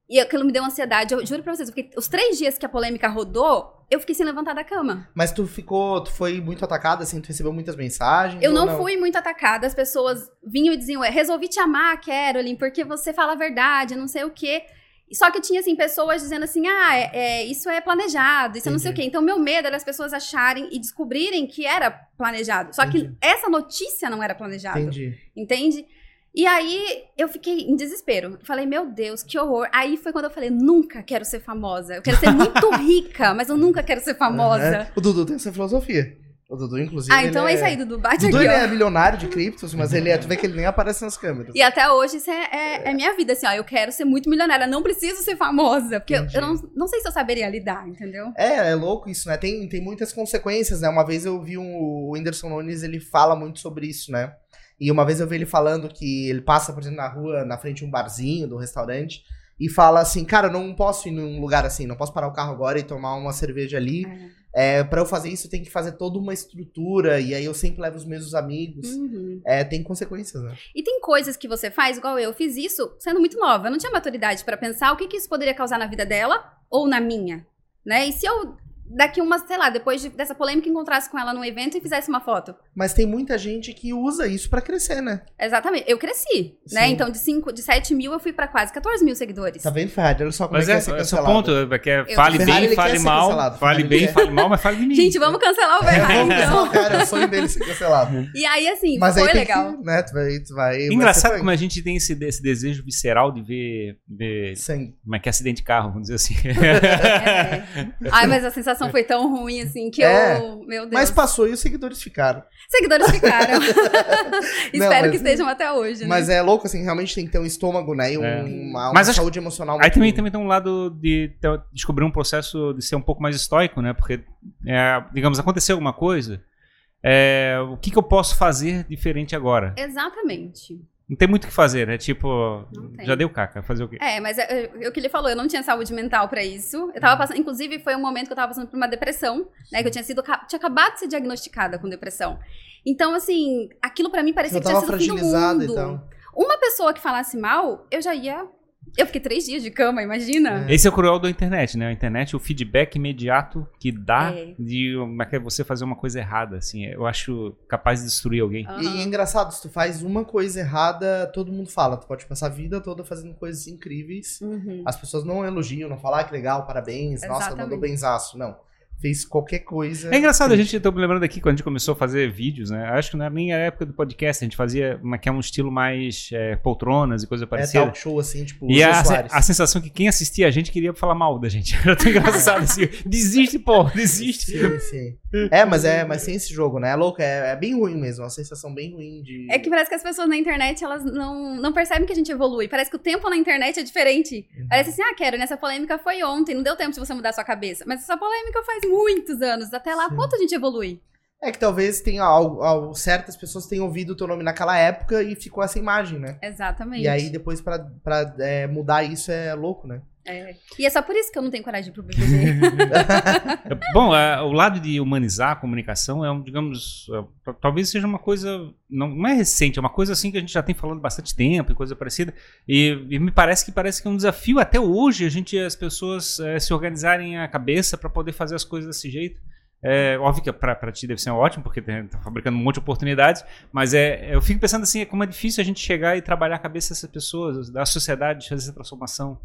E aquilo me deu ansiedade. Eu juro pra vocês, fiquei- os três dias que a polêmica rodou, eu fiquei sem levantar da cama. Mas tu ficou, tu foi muito atacada, assim, tu recebeu muitas mensagens? Eu ou não, fui muito atacada, as pessoas vinham e diziam, "É, resolvi te amar, Carolyn, porque você fala a verdade, não sei o quê. Só que tinha, assim, pessoas dizendo assim, ah, é, é, isso é planejado, isso é não sei o quê. Então, meu medo era as pessoas acharem e descobrirem que era planejado. Só Entendi. que essa notícia não era planejada. Entendi. Entende? E aí eu fiquei em desespero. Falei, meu Deus, que horror. Aí foi quando eu falei, nunca quero ser famosa. Eu quero ser muito rica, mas eu nunca quero ser famosa. Aham. O Dudu tem essa filosofia. O Dudu, inclusive. Ah, então ele é isso aí, Dudu. Bate Dudu aqui, ele ó. é milionário de criptos, mas ele é. Tu vê que ele nem aparece nas câmeras. E até hoje isso é, é- é minha vida, assim, ó. Eu quero ser muito milionária, não preciso ser famosa. Porque eu, Entendi. eu não, não sei se eu saberia lidar, entendeu? É, é louco isso, né? Tem, tem muitas consequências, né? Uma vez eu vi um, o Whindersson Nunes, ele fala muito sobre isso, né? E uma vez eu vi ele falando que ele passa, por exemplo, na rua, na frente de um barzinho, de um restaurante, e fala assim, cara, eu não posso ir num lugar assim, não posso parar o carro agora e tomar uma cerveja ali. É, para eu fazer isso, eu tenho que fazer toda uma estrutura, e aí eu sempre levo os mesmos amigos. Uhum. É, tem consequências, né? E tem coisas que você faz, igual eu fiz isso sendo muito nova. Eu não tinha maturidade pra pensar o que, que isso poderia causar na vida dela ou na minha, né? E se eu daqui uma, sei lá, depois de- dessa polêmica encontrasse com ela num evento e fizesse uma foto? Mas tem muita gente que usa isso pra crescer, né? Exatamente. Eu cresci, né? Sim. Então de 5, de 7 mil eu fui pra quase 14 mil seguidores. Tá vendo, Ferrari? Olha só como Mas é é, que é ser esse é o ponto. é que é Eu- fale bem, fale mal. Fale bem, quer. fale mal, mas fale de mim. Gente, vamos cancelar o É, Ferrari, vamos então. cara. É o sonho dele ser cancelado. E aí, assim, Mas foi aí legal. que, né, tu vai, tu vai... Engraçado como a gente tem esse, esse desejo visceral de ver, ver Sangue. como é que é acidente de carro, vamos dizer assim. É. Ai, mas a sensação foi tão ruim, assim, que É. eu. Meu Deus. Mas passou e os seguidores ficaram. Seguidores ficaram. Espero mas- que estejam até hoje, né? Mas é louco, assim, realmente tem que ter um estômago, né? E um- É. uma, uma Mas acho- saúde emocional Aí muito- também, também tem um lado de ter- descobrir um processo de ser um pouco mais estoico, né? Porque, é, digamos, aconteceu alguma coisa, é, o que, que eu posso fazer diferente agora? Exatamente. Não tem muito o que fazer, né? Tipo, já deu caca, fazer o quê? É, mas é, o que ele falou, eu não tinha saúde mental pra isso. Eu tava passando, inclusive, foi um momento que eu tava passando por uma depressão, né? Que eu tinha sido, tinha acabado de ser diagnosticada com depressão. Então, assim, aquilo pra mim parecia Já que tinha sido o fim do mundo. e tal. Uma pessoa que falasse mal, eu já ia. Eu fiquei três dias de cama, imagina. É. Esse é o cruel da internet, né? A internet, o feedback imediato que dá É. de é que você fazer uma coisa errada, assim. Eu acho capaz de destruir alguém. Aham. E é engraçado, se tu faz uma coisa errada, todo mundo fala. Tu pode passar a vida toda fazendo coisas incríveis. Uhum. As pessoas não elogiam, não falam, ah, que legal, parabéns, nossa, Exatamente. mandou benzaço. Não. Fez qualquer coisa. É engraçado, a gente, eu tô me lembrando aqui, quando a gente começou a fazer vídeos, né? Acho que não era nem a época do podcast, a gente fazia uma, que é um estilo mais é, poltronas e coisa É parecida. talk show assim, tipo, E a, a sensação que quem assistia a gente queria falar mal da gente. Era tão engraçado assim. Desiste, pô, desiste. Sim, sim. É, mas é, mas tem esse jogo, né? É louco, é, é bem ruim mesmo, uma sensação bem ruim de. É que parece que as pessoas na internet, elas não, não percebem que a gente evolui. Parece que o tempo na internet é diferente. Uhum. Parece assim, ah, quero, nessa polêmica foi ontem, não deu tempo de você mudar sua cabeça. Mas essa polêmica faz muitos anos. Até lá, Sim. quanto a gente evolui? É que talvez tenha algo, algo- certas pessoas tenham ouvido o teu nome naquela época e ficou essa imagem, né? Exatamente. E aí depois pra, pra é, mudar isso é louco, né? É. E é só por isso que eu não tenho coragem ir pro BBB. Bom, é, o lado de humanizar a comunicação é um, digamos, é, talvez seja uma coisa, não, não é recente, é uma coisa assim que a gente já tem falando bastante tempo e coisa parecida. E, e me parece que parece que é um desafio até hoje a gente as pessoas é, se organizarem a cabeça para poder fazer as coisas desse jeito. É, óbvio que pra, pra ti deve ser ótimo, porque tá fabricando um monte de oportunidades, mas é, eu fico pensando assim, como é difícil a gente chegar e trabalhar a cabeça dessas pessoas, da sociedade, fazer essa transformação.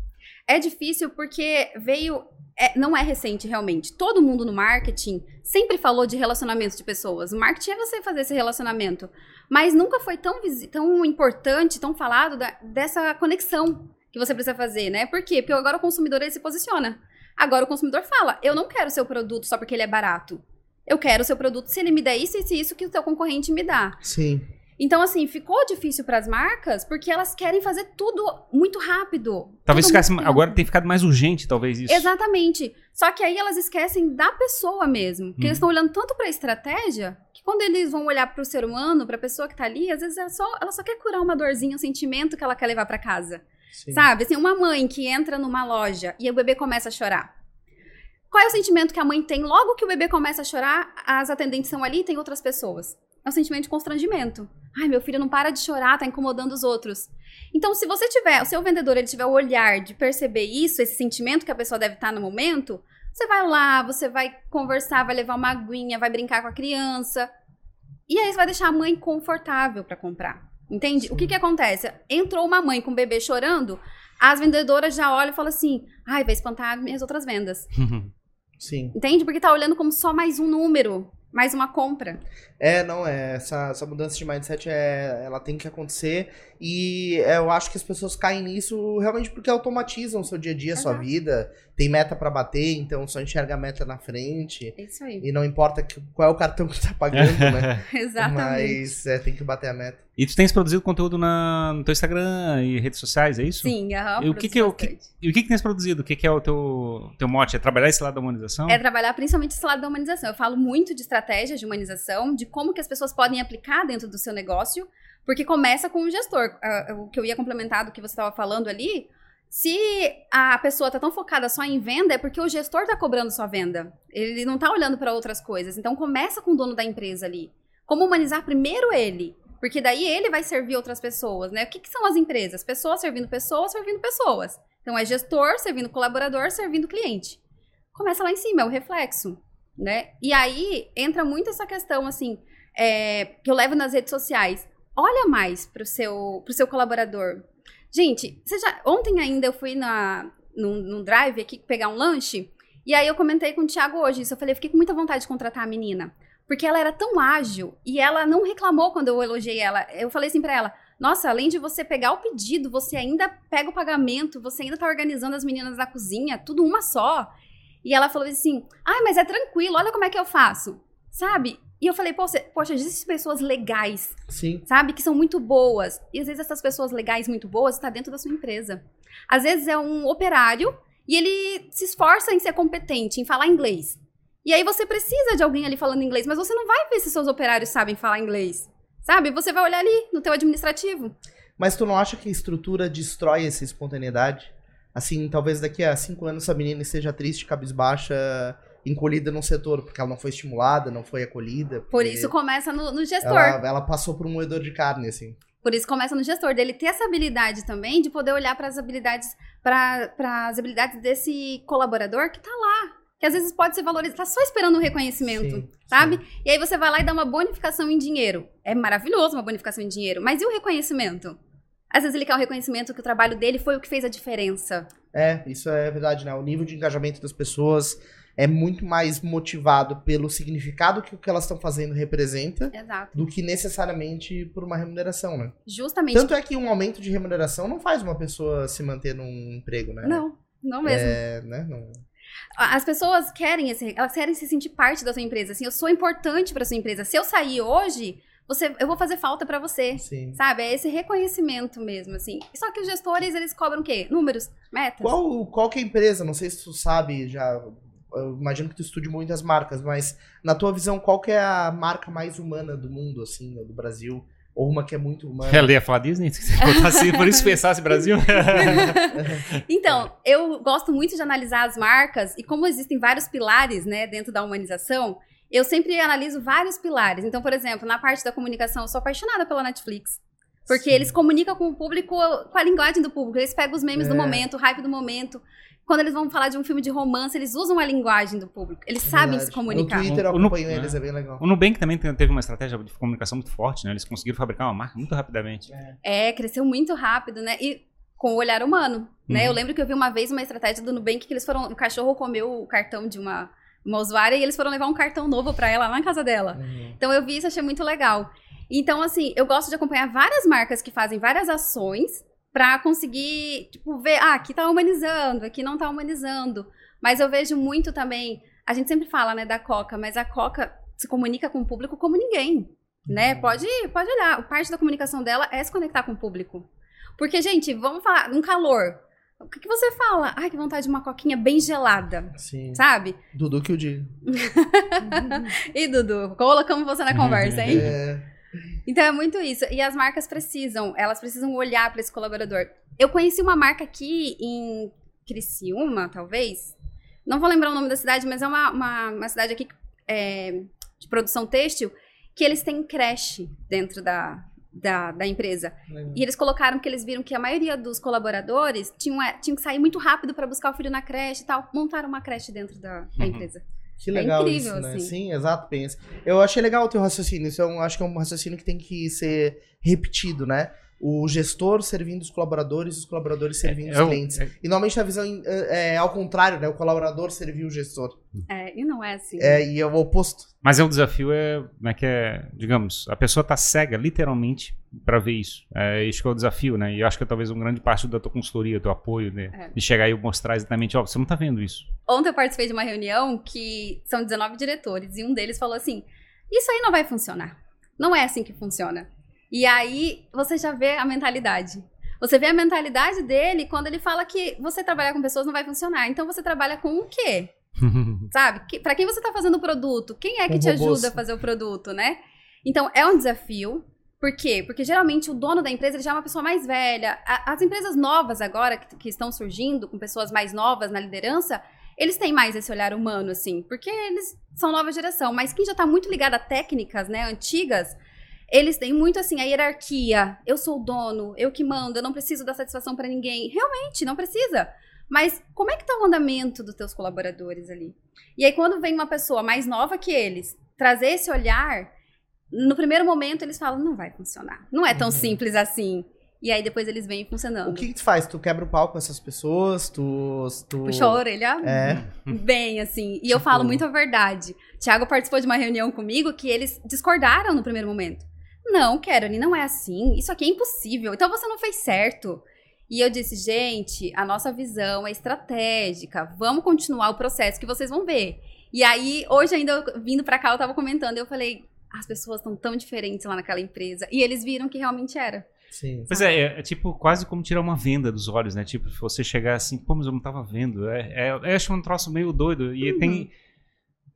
É difícil porque veio. é, não é recente, realmente. Todo mundo no marketing sempre falou de relacionamento de pessoas. O marketing é você fazer esse relacionamento. Mas nunca foi tão, tão importante, tão falado da- dessa conexão que você precisa fazer, né? Por quê? Porque agora o consumidor ele se posiciona. Agora o consumidor fala: eu não quero o seu produto só porque ele é barato. Eu quero o seu produto se ele me der isso, isso e isso que o seu concorrente me dá. Sim. Então, assim, ficou difícil para as marcas porque elas querem fazer tudo muito rápido. Talvez ficasse, muito agora tem ficado mais urgente, talvez isso. Exatamente. Só que aí elas esquecem da pessoa mesmo. Porque Uhum. eles estão olhando tanto pra estratégia que quando eles vão olhar pro ser humano, pra pessoa que tá ali, às vezes ela só, ela só quer curar uma dorzinha, um sentimento que ela quer levar pra casa. sim. Sabe? Assim, uma mãe que entra numa loja e o bebê começa a chorar. Qual é o sentimento que a mãe tem logo que o bebê começa a chorar? As atendentes são ali e tem outras pessoas. É um sentimento de constrangimento. Ai, meu filho não para de chorar, tá incomodando os outros. Então, se você tiver, o seu vendedor ele tiver o olhar de perceber isso, esse sentimento que a pessoa deve estar no momento, você vai lá, você vai conversar, vai levar uma aguinha, vai brincar com a criança. E aí você vai deixar a mãe confortável para comprar. Entende? O que que acontece? Entrou uma mãe com o bebê chorando, as vendedoras já olham e falam assim: ai, vai espantar minhas outras vendas. Sim. Entende? Porque tá olhando como só mais um número, mais uma compra. É, não, é, essa, essa mudança de mindset é, ela tem que acontecer e é, eu acho que as pessoas caem nisso realmente porque automatizam o seu dia a dia, a sua Exato. vida, tem meta pra bater, então só enxerga a meta na frente É isso aí. e não importa que- qual é o cartão que tá pagando, né? Exatamente. Mas é, tem que bater a meta. E tu tens produzido conteúdo na, no teu Instagram e redes sociais, é isso? Sim, aham. E o que que é o que-. E o que que tens produzido? O que que é o teu, teu mote? É trabalhar esse lado da humanização? É trabalhar principalmente esse lado da humanização. Eu falo muito de estratégias de humanização, de como que as pessoas podem aplicar dentro do seu negócio, porque começa com o gestor. Ah, O que eu ia complementar do que você estava falando ali, se a pessoa está tão focada só em venda, é porque o gestor está cobrando sua venda. Ele não está olhando para outras coisas. Então começa com o dono da empresa ali. Como humanizar primeiro ele? Porque daí ele vai servir outras pessoas, né? O que, que são as empresas? Pessoas servindo pessoas, servindo pessoas. Então é gestor servindo colaborador, servindo cliente começa lá em cima, é o reflexo, né? E aí entra muito essa questão, assim, é, que eu levo nas redes sociais. Olha mais pro seu, pro seu colaborador. Gente, já, ontem ainda eu fui na, num, num drive aqui pegar um lanche, e aí eu comentei com o Thiago hoje isso. Eu falei, eu fiquei com muita vontade de contratar a menina. Porque ela era tão ágil e ela não reclamou quando eu elogiei ela. Eu falei assim pra ela: Nossa, além de você pegar o pedido, você ainda pega o pagamento, você ainda tá organizando as meninas da cozinha, tudo uma só. E ela falou assim: ai, mas é tranquilo, olha como é que eu faço. Sabe? E eu falei, poxa, poxa, existem pessoas legais, Sim. sabe? Que são muito boas. E às vezes essas pessoas legais, muito boas, está dentro da sua empresa. Às vezes é um operário e ele se esforça em ser competente, em falar inglês. E aí você precisa de alguém ali falando inglês, mas você não vai ver se seus operários sabem falar inglês. Sabe? Você vai olhar ali no teu administrativo. Mas tu não acha que a estrutura destrói essa espontaneidade? Assim, talvez daqui a cinco anos essa menina esteja triste, cabisbaixa, encolhida num setor, porque ela não foi estimulada, não foi acolhida. Por isso começa no, no gestor. ela, ela passou por um moedor de carne, assim. Por isso começa no gestor dele ter essa habilidade também de poder olhar para as habilidades para as habilidades desse colaborador que tá lá, que às vezes pode ser valorizado, tá só esperando um reconhecimento, Sim, sabe? sim. E aí você vai lá e dá uma bonificação em dinheiro. É maravilhoso uma bonificação em dinheiro, mas e o reconhecimento? Às vezes ele quer o reconhecimento que o trabalho dele foi o que fez a diferença. É, isso é verdade, né? O nível de engajamento das pessoas é muito mais motivado pelo significado que o que elas estão fazendo representa Exato. do que necessariamente por uma remuneração, né? Justamente. Tanto é que um aumento de remuneração não faz uma pessoa se manter num emprego, né? Não, não mesmo. É, né? Não. As pessoas querem esse, elas querem se sentir parte da sua empresa. Assim, eu sou importante para sua empresa. Se eu sair hoje, você, eu vou fazer falta para você. Sim. Sabe? É esse reconhecimento mesmo, assim. Só que os gestores, eles cobram o quê? Números, metas. Qual, qual que é a empresa? Não sei se tu sabe, já. Eu imagino que tu estude muitas marcas, mas na tua visão, qual que é a marca mais humana do mundo, assim, do Brasil? Ou uma que é muito humana? Ela ia falar Disney? Se botasse, por isso pensasse Brasil. Então, eu gosto muito de analisar as marcas e como existem vários pilares, né, dentro da humanização, eu sempre analiso vários pilares. Então, por exemplo, na parte da comunicação, eu sou apaixonada pela Netflix. Porque Sim. eles comunicam com o público, com a linguagem do público. Eles pegam os memes do É. momento, o hype do momento. Quando eles vão falar de um filme de romance, eles usam a linguagem do público. Eles sabem Verdade. se comunicar. No Twitter eu O- o no- acompanho é. eles, é bem legal. O Nubank também te- teve uma estratégia de comunicação muito forte, né? Eles conseguiram fabricar uma marca muito rapidamente. É, cresceu muito rápido, né? E com o olhar humano, né? Uhum. Eu lembro que eu vi uma vez uma estratégia do Nubank que eles foram... O cachorro comeu o cartão de uma, uma usuária e eles foram levar um cartão novo pra ela lá na casa dela. Uhum. Então eu vi isso, achei muito legal. Então, assim, eu gosto de acompanhar várias marcas que fazem várias ações pra conseguir, tipo, ver, ah, aqui tá humanizando, aqui não tá humanizando. Mas eu vejo muito também, a gente sempre fala, né, da Coca, mas a Coca se comunica com o público como ninguém, né? Uhum. Pode, pode olhar, parte da comunicação dela é se conectar com o público. Porque, gente, vamos falar, um calor. O que, que você fala? Ai, que vontade de uma coquinha bem gelada, Sim. sabe? Dudu que o diga. E Dudu, colocamos você na conversa, hein? É, Então é muito isso. E as marcas precisam, elas precisam olhar para esse colaborador. Eu conheci uma marca aqui em Criciúma, talvez. Não vou lembrar o nome da cidade, mas é uma, uma, uma cidade aqui é, de produção têxtil que eles têm creche dentro da, da, da empresa. legal. E eles colocaram que eles viram que a maioria dos colaboradores tinham, é, tinham que sair muito rápido para buscar o filho na creche e tal. Montaram uma creche dentro da, da Uhum. empresa. Que legal incrível, isso, né? assim. Sim, exato, pensa. Eu achei legal o teu raciocínio. Isso é um, acho que é um raciocínio que tem que ser repetido, né? O gestor servindo os colaboradores, os colaboradores servindo os É o- clientes. é- E normalmente a visão é, é ao contrário, né? O colaborador servir o gestor. É, e não é assim. É, e é o oposto. Mas é um desafio, é, como é que é, digamos, a pessoa tá cega, literalmente, para ver isso. É isso que é o desafio, né? E eu acho que é talvez uma grande parte da tua consultoria, teu apoio, né? É. De chegar e mostrar exatamente, ó, você não tá vendo isso. Ontem eu participei de uma reunião que são 19 diretores e um deles falou assim: Isso aí não vai funcionar. Não é assim que funciona. E aí você já vê a mentalidade. Você vê a mentalidade dele quando ele fala que você trabalhar com pessoas não vai funcionar. Então você trabalha com o quê? Sabe? Que, para quem você tá fazendo o produto? Quem é que Com te robôs. ajuda a fazer o produto, né? Então é um desafio. Por quê? Porque geralmente o dono da empresa já é uma pessoa mais velha. A- As empresas novas agora, que, que estão surgindo, com pessoas mais novas na liderança, eles têm mais esse olhar humano, assim, porque eles são nova geração. Mas quem já tá muito ligado a técnicas, né, antigas, eles têm muito assim a hierarquia. Eu sou o dono, eu que mando, eu não preciso dar satisfação pra ninguém. Realmente, não precisa. Mas como é que tá o andamento dos teus colaboradores ali? E aí, quando vem uma pessoa mais nova que eles, trazer esse olhar, no primeiro momento eles falam, não vai funcionar. Não é tão Uhum. simples assim. E aí depois eles vêm funcionando. O que, que tu faz? Tu quebra o pau com essas pessoas? Tu. tu... Puxou a orelha É. bem, assim. E eu Tipo- falo muito a verdade. Tiago participou de uma reunião comigo que eles discordaram no primeiro momento. Não, Caroline, não é assim. Isso aqui é impossível. Então você não fez certo. E eu disse, gente, a nossa visão é estratégica. Vamos continuar o processo que vocês vão ver. E aí, hoje ainda eu- vindo pra cá, eu tava comentando, eu falei, as pessoas estão tão diferentes lá naquela empresa. E eles viram que realmente era. Sim. Pois é, é, é tipo quase como tirar uma venda dos olhos, né? Tipo, você chegar assim, pô, mas eu não tava vendo. É, é, eu acho um troço meio doido. E Uhum. tem.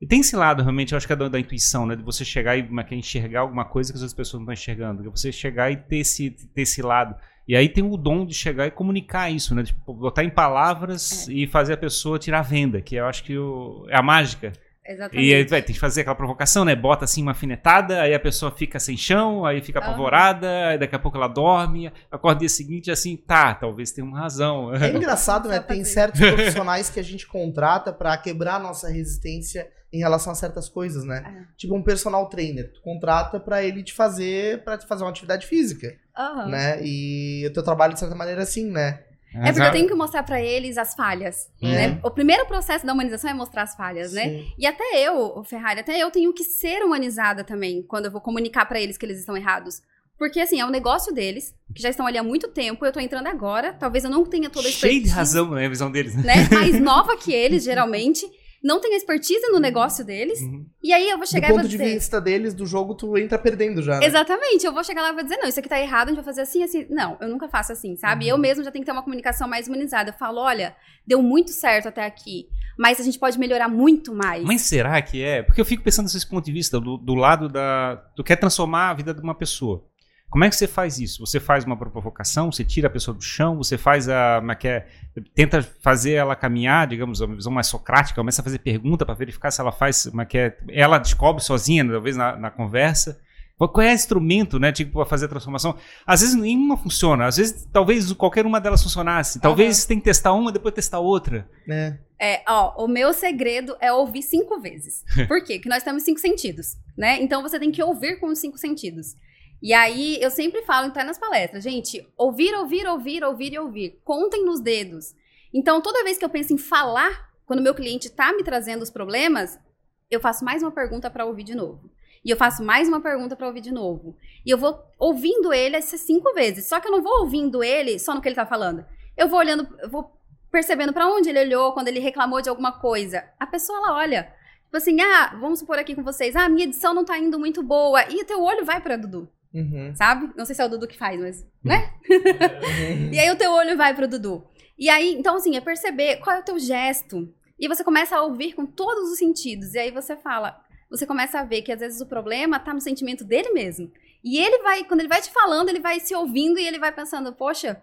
E tem esse lado, realmente, eu acho que é da, da intuição, né? De você chegar e é é, enxergar alguma coisa que as outras pessoas não estão enxergando. De você chegar e ter esse, ter esse lado. E aí tem o dom de chegar e comunicar isso, né? Tipo, botar em palavras É. e fazer a pessoa tirar a venda, que eu acho que o- é a mágica. Exatamente. E aí vai, tem que fazer aquela provocação, né? Bota assim uma afinetada, aí a pessoa fica sem chão, aí fica apavorada, aí daqui a pouco ela dorme, acorda dia seguinte assim, tá, talvez tenha uma razão. É engraçado, né? Tem certos profissionais que a gente contrata pra quebrar a nossa resistência em relação a certas coisas, né? É. Tipo um personal trainer, tu contrata pra ele te fazer, para te fazer uma atividade física, Aham. né? E o teu trabalho de certa maneira é assim, né? É porque eu tenho que mostrar pra eles as falhas, É. né? O primeiro processo da humanização é mostrar as falhas, né? Sim. E até eu, o Ferrari, até eu tenho que ser humanizada também quando eu vou comunicar pra eles que eles estão errados. Porque, assim, é um negócio deles, que já estão ali há muito tempo, eu tô entrando agora, talvez eu não tenha toda a Cheio de expertise, razão, né? A visão deles, né? né? Mais nova que eles, geralmente, não tem expertise no negócio deles, Uhum. e aí eu vou Do chegar e vou ponto de dizer... vista deles, do jogo, tu entra perdendo já. né? Exatamente, eu vou chegar lá e vou dizer, não, isso aqui tá errado, a gente vai fazer assim, assim. Não, eu nunca faço assim, sabe? Uhum. Eu mesmo já tenho que ter uma comunicação mais humanizada. Eu falo, olha, deu muito certo até aqui, mas a gente pode melhorar muito mais. Mas será que é? Porque eu fico pensando nesse ponto de vista, do, do lado da. Tu quer transformar a vida de uma pessoa. Como é que você faz isso? Você faz uma provocação, você tira a pessoa do chão, você faz a. Como é que é? Tenta fazer ela caminhar, digamos, uma visão mais socrática, começa a fazer pergunta para verificar se ela faz. Como é que é? Ela descobre sozinha, talvez, na, na conversa. Qual é o instrumento, né, tipo, para fazer a transformação? Às vezes nenhuma funciona, às vezes talvez qualquer uma delas funcionasse. Talvez tem que testar uma, depois testar outra. É. É, ó, o meu segredo é ouvir cinco vezes. Por quê? Porque nós temos cinco sentidos, né? Então você tem que ouvir com os cinco sentidos. E aí, eu sempre falo, até nas palestras, gente, ouvir, ouvir, ouvir, ouvir e ouvir. Contem nos dedos. Então, toda vez que eu penso em falar, quando meu cliente tá me trazendo os problemas, eu faço mais uma pergunta para ouvir de novo. E eu faço mais uma pergunta para ouvir de novo. E eu vou ouvindo ele essas cinco vezes. Só que eu não vou ouvindo ele só no que ele tá falando. Eu vou olhando, eu vou percebendo para onde ele olhou quando ele reclamou de alguma coisa. A pessoa ela olha, tipo assim, ah, vamos supor aqui com vocês, ah, minha edição não tá indo muito boa. E o teu olho vai para Dudu, Uhum. sabe? Não sei se é o Dudu que faz, mas, né? E aí o teu olho vai pro Dudu. E aí, então assim, é perceber qual é o teu gesto. E você começa a ouvir com todos os sentidos. E aí você fala, você começa a ver que às vezes o problema tá no sentimento dele mesmo. E ele vai, quando ele vai te falando, ele vai se ouvindo e ele vai pensando, poxa,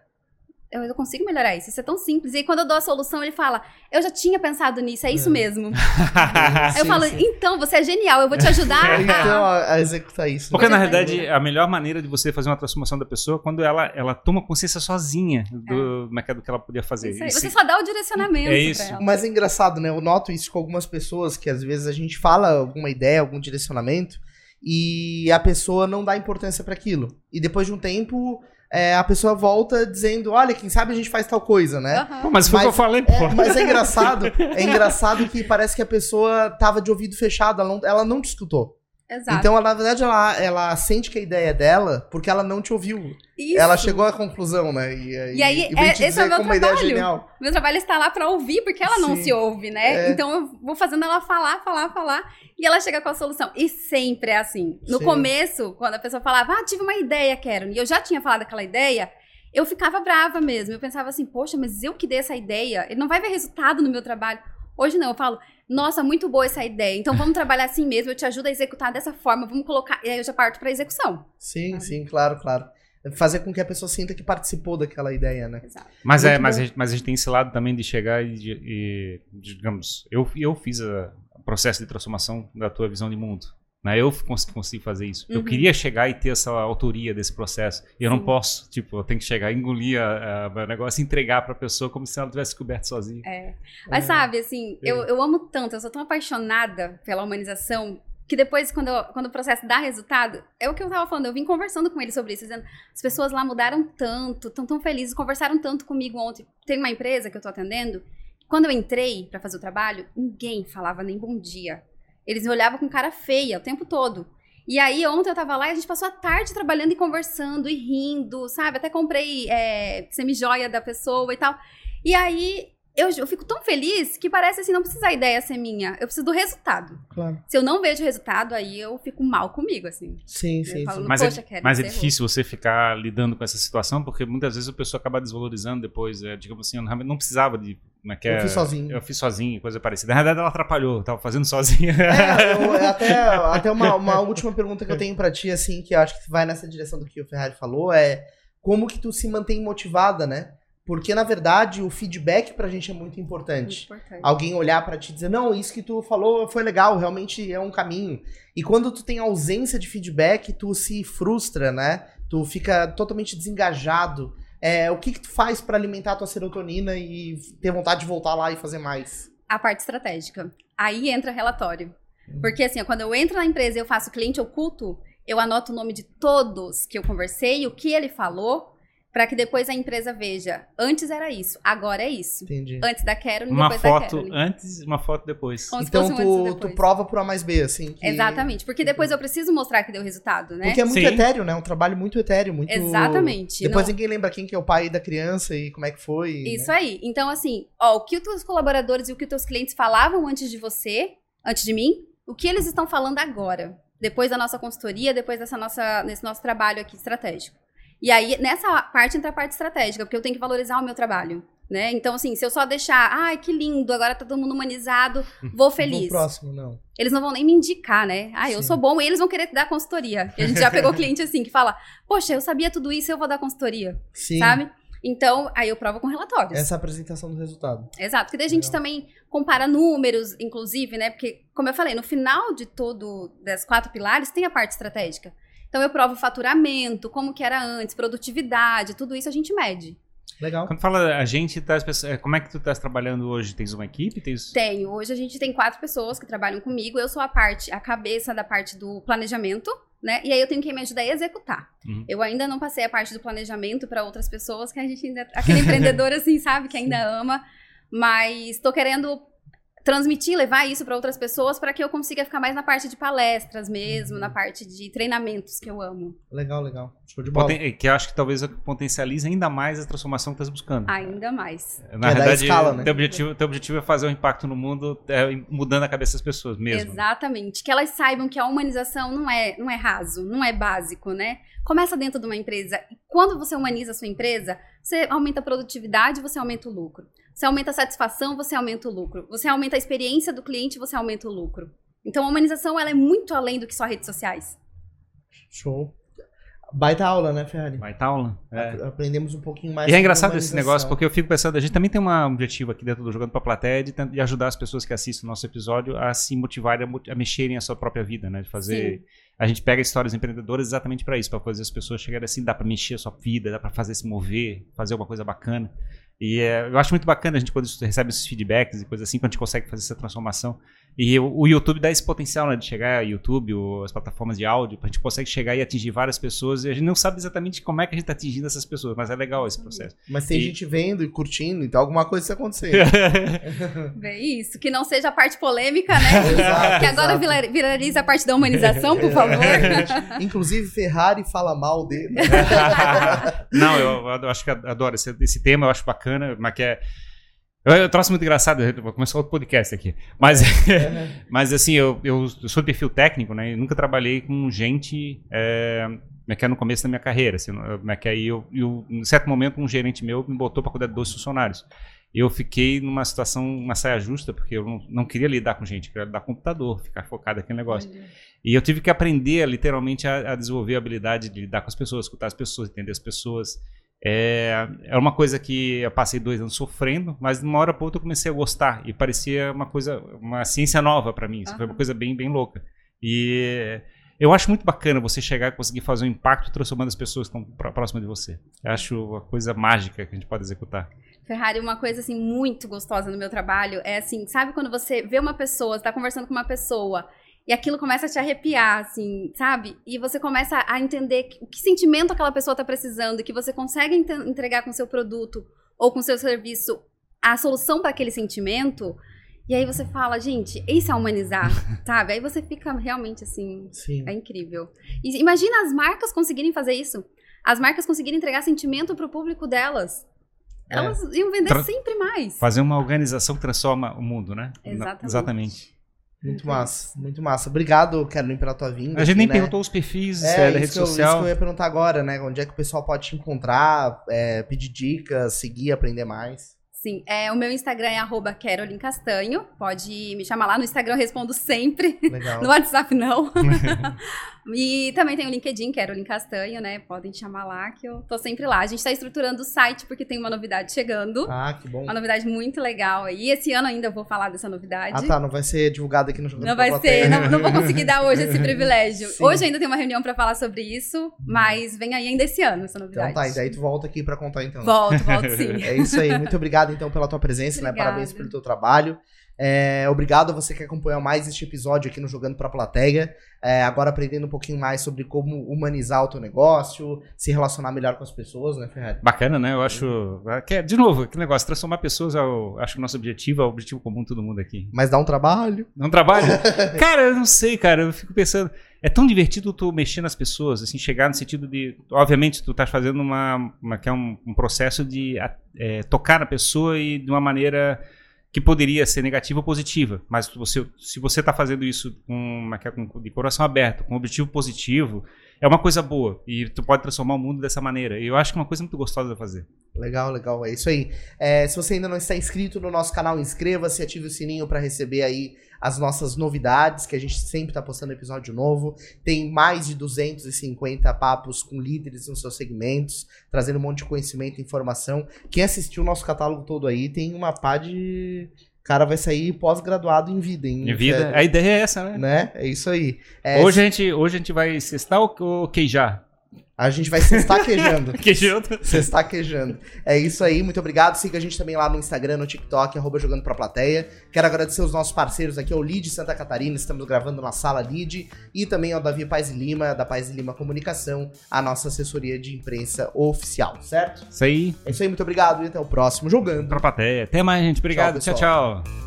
eu, eu consigo melhorar isso, isso é tão simples. E aí quando eu dou a solução, ele fala, eu já tinha pensado nisso, é isso É. mesmo. Aí eu Sim, falo, sim. então, você é genial, eu vou te ajudar Então, a... executar isso. Porque, Você na realidade, a melhor maneira de você fazer uma transformação da pessoa é quando ela, ela toma consciência sozinha do, é que é, do que ela podia fazer. Isso aí. Se- Você só dá o direcionamento É isso. pra ela. Mas é engraçado, né? Eu noto isso com algumas pessoas que às vezes a gente fala alguma ideia, algum direcionamento e a pessoa não dá importância para aquilo. E depois de um tempo, é, a pessoa volta dizendo: Olha, quem sabe a gente faz tal coisa, né? Aham. Pô, mas foi o que eu falei, pô. É, mas é engraçado, é engraçado que parece que a pessoa tava de ouvido fechado, ela não, ela não te escutou. Exato. Então, ela, na verdade, ela, ela sente que a ideia é dela porque ela não te ouviu. Isso. Ela chegou à conclusão, né? E, E aí, e é- esse é o meu ideia trabalho. Meu trabalho está lá pra ouvir, porque ela não Sim. se ouve, né? É. Então eu vou fazendo ela falar, falar, falar, e ela chega com a solução. E sempre é assim. No Sim. começo, quando a pessoa falava, ah, tive uma ideia, Karen, e eu já tinha falado aquela ideia, eu ficava brava mesmo. Eu pensava assim, poxa, mas eu que dei essa ideia, ele não vai ver resultado no meu trabalho. Hoje não, eu falo, nossa, muito boa essa ideia. Então vamos trabalhar assim mesmo, eu te ajudo a executar dessa forma, vamos colocar. E aí eu já parto pra execução. Sim, Sabe? sim, claro, claro. Fazer com que a pessoa sinta que participou daquela ideia, né? Exato. Mas, é, mas, a gente, mas a gente tem esse lado também de chegar e, de- e, digamos, eu, eu fiz o processo de transformação da tua visão de mundo. Né? Eu cons consegui fazer isso. Eu Uhum. queria chegar e ter essa autoria desse processo. E eu não posso. Tipo, eu tenho que chegar, engolir a- a- o negócio e entregar pra pessoa como se ela tivesse coberto sozinha. É. Mas É. sabe, assim, eu, eu amo tanto, eu sou tão apaixonada pela humanização, que depois, quando, eu- quando o processo dá resultado, é o que eu tava falando, eu vim conversando com ele sobre isso, dizendo, as pessoas lá mudaram tanto, tão tão felizes, conversaram tanto comigo ontem. Tem uma empresa que eu tô atendendo, quando eu entrei pra fazer o trabalho, ninguém falava nem bom dia. Eles me olhavam com cara feia o tempo todo. E aí, ontem eu tava lá e a gente passou a tarde trabalhando e conversando e rindo, sabe? Até comprei é, semi-joia da pessoa e tal. E aí, eu, eu fico tão feliz que parece assim, não precisa a ideia ser minha. Eu preciso do resultado. Claro. Se eu não vejo o resultado, aí eu fico mal comigo, assim. Sim, Eu sim, falo, sim. Mas, é, mas é difícil você ficar lidando com essa situação, porque muitas vezes a pessoa acaba desvalorizando depois. É, digamos assim, eu não, não precisava de. Como é que é? Eu fiz sozinho. Eu fiz sozinho, coisa parecida. Na verdade, ela atrapalhou, tava fazendo sozinha. É, eu- até até uma, uma última pergunta que eu tenho pra ti, assim, que eu acho que vai nessa direção do que o Ferrari falou, é como que tu se mantém motivada, né? Porque, na verdade, o feedback pra gente é muito Muito importante. importante. Alguém olhar pra te dizer, não, isso que tu falou foi legal, realmente é um caminho. E quando tu tem ausência de feedback, tu se frustra, né? Tu fica totalmente desengajado. É, o que que tu faz pra alimentar a tua serotonina e ter vontade de voltar lá e fazer mais? A parte estratégica. Aí entra relatório. Hum. Porque assim, quando eu entro na empresa e eu faço cliente oculto, eu anoto o nome de todos que eu conversei, o que ele falou, Pra que depois a empresa veja. Antes era isso, agora é isso. Entendi. Antes da Carolyn, Uma depois da foto Carolyn. antes, uma foto depois. Como Então tu, depois. tu prova por A mais B, assim. que- Exatamente, porque depois eu preciso mostrar que deu resultado, né? Porque é muito Sim. etéreo, né? Um trabalho muito etéreo, muito. Exatamente. Depois Não- ninguém lembra quem que é o pai da criança e como é que foi. Isso né? aí. Então, assim, ó, o que os teus colaboradores e o que os teus clientes falavam antes de você, antes de mim, o que eles estão falando agora, depois da nossa consultoria, depois dessa nossa, nesse nosso trabalho aqui estratégico. E aí, nessa parte entra a parte estratégica, porque eu tenho que valorizar o meu trabalho. Né? Então, assim, se eu só deixar, ai, que lindo, agora tá todo mundo humanizado, vou feliz. No próximo, não. Eles não vão nem me indicar, né? Ah, eu Sim. sou bom, e eles vão querer dar consultoria. E a gente já pegou cliente assim, que fala, poxa, eu sabia tudo isso, eu vou dar consultoria, Sim. sabe? Então, aí eu provo com relatórios. Essa apresentação do resultado. Exato, porque daí a gente também compara números, inclusive, né? Porque, como eu falei, no final de todo, das quatro pilares, tem a parte estratégica. Então, eu provo faturamento, como que era antes, produtividade, tudo isso a gente mede. Legal. Quando fala a gente, tá, as pessoas- é, como é que tu estás trabalhando hoje? Tens uma equipe? Tens... Tenho. Hoje a gente tem quatro pessoas que trabalham comigo. Eu sou a parte, a cabeça da parte do planejamento, né? E aí eu tenho quem me ajuda a executar. Uhum. Eu ainda não passei a parte do planejamento para outras pessoas que a gente ainda. Aquele empreendedor, assim, sabe, que ainda ama. Mas tô querendo transmitir, levar isso para outras pessoas para que eu consiga ficar mais na parte de palestras mesmo, na parte de treinamentos que eu amo. Legal, legal. Show de bola. Poten- que eu acho que talvez potencialize ainda mais a transformação que tu estás buscando. Ainda mais. Na dar verdade, escala, né? teu, objetivo, teu objetivo é fazer um impacto no mundo é, mudando a cabeça das pessoas mesmo. Exatamente. Que elas saibam que a humanização não é, não é raso, não é básico, né? Começa dentro de uma empresa. E quando você humaniza a sua empresa, você aumenta a produtividade, você aumenta o lucro. Você aumenta a satisfação, você aumenta o lucro. Você aumenta a experiência do cliente, você aumenta o lucro. Então a humanização ela é muito além do que só redes sociais. Show. Baita aula, né, Ferrari? Vai tá aula. É. Ap- Aprendemos um pouquinho mais E é engraçado esse negócio, porque eu fico pensando, a gente também tem um objetivo aqui dentro do Jogando pra Plateia de, de ajudar as pessoas que assistem o nosso episódio a se motivarem a, a mexerem a sua própria vida, né? De fazer. A gente pega histórias empreendedoras exatamente para isso, para fazer as pessoas chegarem assim, dá para mexer a sua vida, dá para fazer se mover, fazer alguma coisa bacana. E é, eu acho muito bacana a gente quando recebe esses feedbacks e coisas assim, quando a gente consegue fazer essa transformação. E o, YouTube dá esse potencial, né, de chegar, YouTube, ou as plataformas de áudio, a gente consegue chegar e atingir várias pessoas e a gente não sabe exatamente como é que a gente está atingindo essas pessoas, mas é legal esse processo. Mas tem E- gente vendo e curtindo, então alguma coisa está acontecendo. Vê isso, que não seja a parte polêmica, né? Exato, que agora exato. vira- viraliza a parte da humanização, por favor. Inclusive, Ferrari fala mal dele. Não, eu, eu acho que adoro esse, esse tema, eu acho bacana, mas que é. Eu, eu trouxe muito engraçado, eu vou começar outro podcast aqui. Mas, mas assim, eu, eu sou de perfil técnico, né? E nunca trabalhei com gente. É, como é é no começo da minha carreira. Assim, como é que aí eu, eu, em certo momento, um gerente meu me botou para cuidar de dois funcionários. Eu fiquei numa situação, uma saia justa, porque eu não, não queria lidar com gente, eu queria lidar com computador, ficar focado naquele negócio. E eu tive que aprender, literalmente, a, a desenvolver a habilidade de lidar com as pessoas, escutar as pessoas, entender as pessoas. É, é uma coisa que eu passei dois anos sofrendo, mas de uma hora para outra eu comecei a gostar e parecia uma coisa, uma ciência nova para mim. Isso Foi uma coisa bem, bem louca. E eu acho muito bacana você chegar e conseguir fazer um impacto transformando as pessoas que estão pró- próximas de você. Eu acho uma coisa mágica que a gente pode executar. Ferrari, uma coisa assim muito gostosa no meu trabalho é assim, sabe quando você vê uma pessoa, está conversando com uma pessoa e aquilo começa a te arrepiar, assim, sabe? E você começa a entender que- o que sentimento aquela pessoa está precisando, e que você consegue entregar com seu produto ou com seu serviço a solução para aquele sentimento. E aí você fala, gente, isso é humanizar, sabe? Aí você fica realmente assim, Sim. é incrível. E imagina as marcas conseguirem fazer isso. As marcas conseguirem entregar sentimento pro público delas. É. Elas iam vender Tra- sempre mais. Fazer uma organização que transforma o mundo, né? Exatamente. Exatamente. Muito massa, muito massa. Obrigado, Carolyn, pela tua vinda. A gente aqui, nem né? perguntou os perfis É, é, da rede que eu- social. isso que eu ia perguntar agora, né? Onde é que o pessoal pode te encontrar, é, pedir dicas, seguir, aprender mais. Sim, é, o meu Instagram é arroba Castanho. Pode me chamar lá no Instagram, eu respondo sempre. Legal. No WhatsApp, não. e também tem o LinkedIn, Carolyn Castanho, né? Podem chamar lá, que eu tô sempre lá. A gente tá estruturando o site porque tem uma novidade chegando. Ah, que bom. Uma novidade muito legal aí. Esse ano ainda eu vou falar dessa novidade. Ah, tá. Não vai ser divulgado aqui no Não vai ser, não, não vou conseguir dar hoje esse privilégio. Sim. Hoje ainda tem uma reunião pra falar sobre isso, mas vem aí ainda esse ano essa Então novidade. tá, e daí tu volta aqui pra contar então. Volto, volto sim. É isso aí. Muito obrigado então pela tua presença, né? Obrigada. Parabéns pelo teu trabalho. É, obrigado a você que acompanhou mais este episódio aqui no Jogando pra Plateia. É, agora aprendendo um pouquinho mais sobre como humanizar o teu negócio, se relacionar melhor com as pessoas, né, Ferrari? Bacana, né? Eu acho. Que, é, de novo, que negócio, transformar pessoas é o, acho que o nosso objetivo, é o objetivo comum de todo mundo aqui. Mas dá um trabalho. Dá um trabalho? cara, eu não sei, cara. Eu fico pensando. É tão divertido tu mexer nas pessoas, assim, chegar no sentido de. Obviamente, tu tá fazendo uma. uma que é um, um processo de é, tocar na pessoa e de uma maneira que poderia ser negativa ou positiva, mas você, se você está fazendo isso com, de coração aberto, com objetivo positivo, é uma coisa boa e tu pode transformar o mundo dessa maneira. E eu acho que é uma coisa muito gostosa de fazer. Legal, legal, é isso aí. É, se você ainda não está inscrito no nosso canal, inscreva-se, ative o sininho para receber aí as nossas novidades, que a gente sempre está postando episódio novo. Tem mais de 250 papos com líderes nos seus segmentos, trazendo um monte de conhecimento e informação. Quem assistiu o nosso catálogo todo aí tem uma pá de cara vai sair pós-graduado em vida. Em, em vida. É, a ideia é essa, né? né? É isso aí. É, hoje, a gente, hoje a gente vai cestar ou queijar? A gente vai se estaquejando. quejando. Se estaquejando. É isso aí, muito obrigado. Siga a gente também lá no Instagram, no TikTok, arroba jogando pra plateia. Quero agradecer os nossos parceiros aqui, o Lid Santa Catarina, estamos gravando na sala Lid, e também ao Davi Paz Lima, da Paz Lima Comunicação, a nossa assessoria de imprensa oficial, certo? Isso aí. É isso aí, muito obrigado e até o próximo Jogando. Pra plateia. Até mais, gente. Obrigado. tchau. tchau. tchau.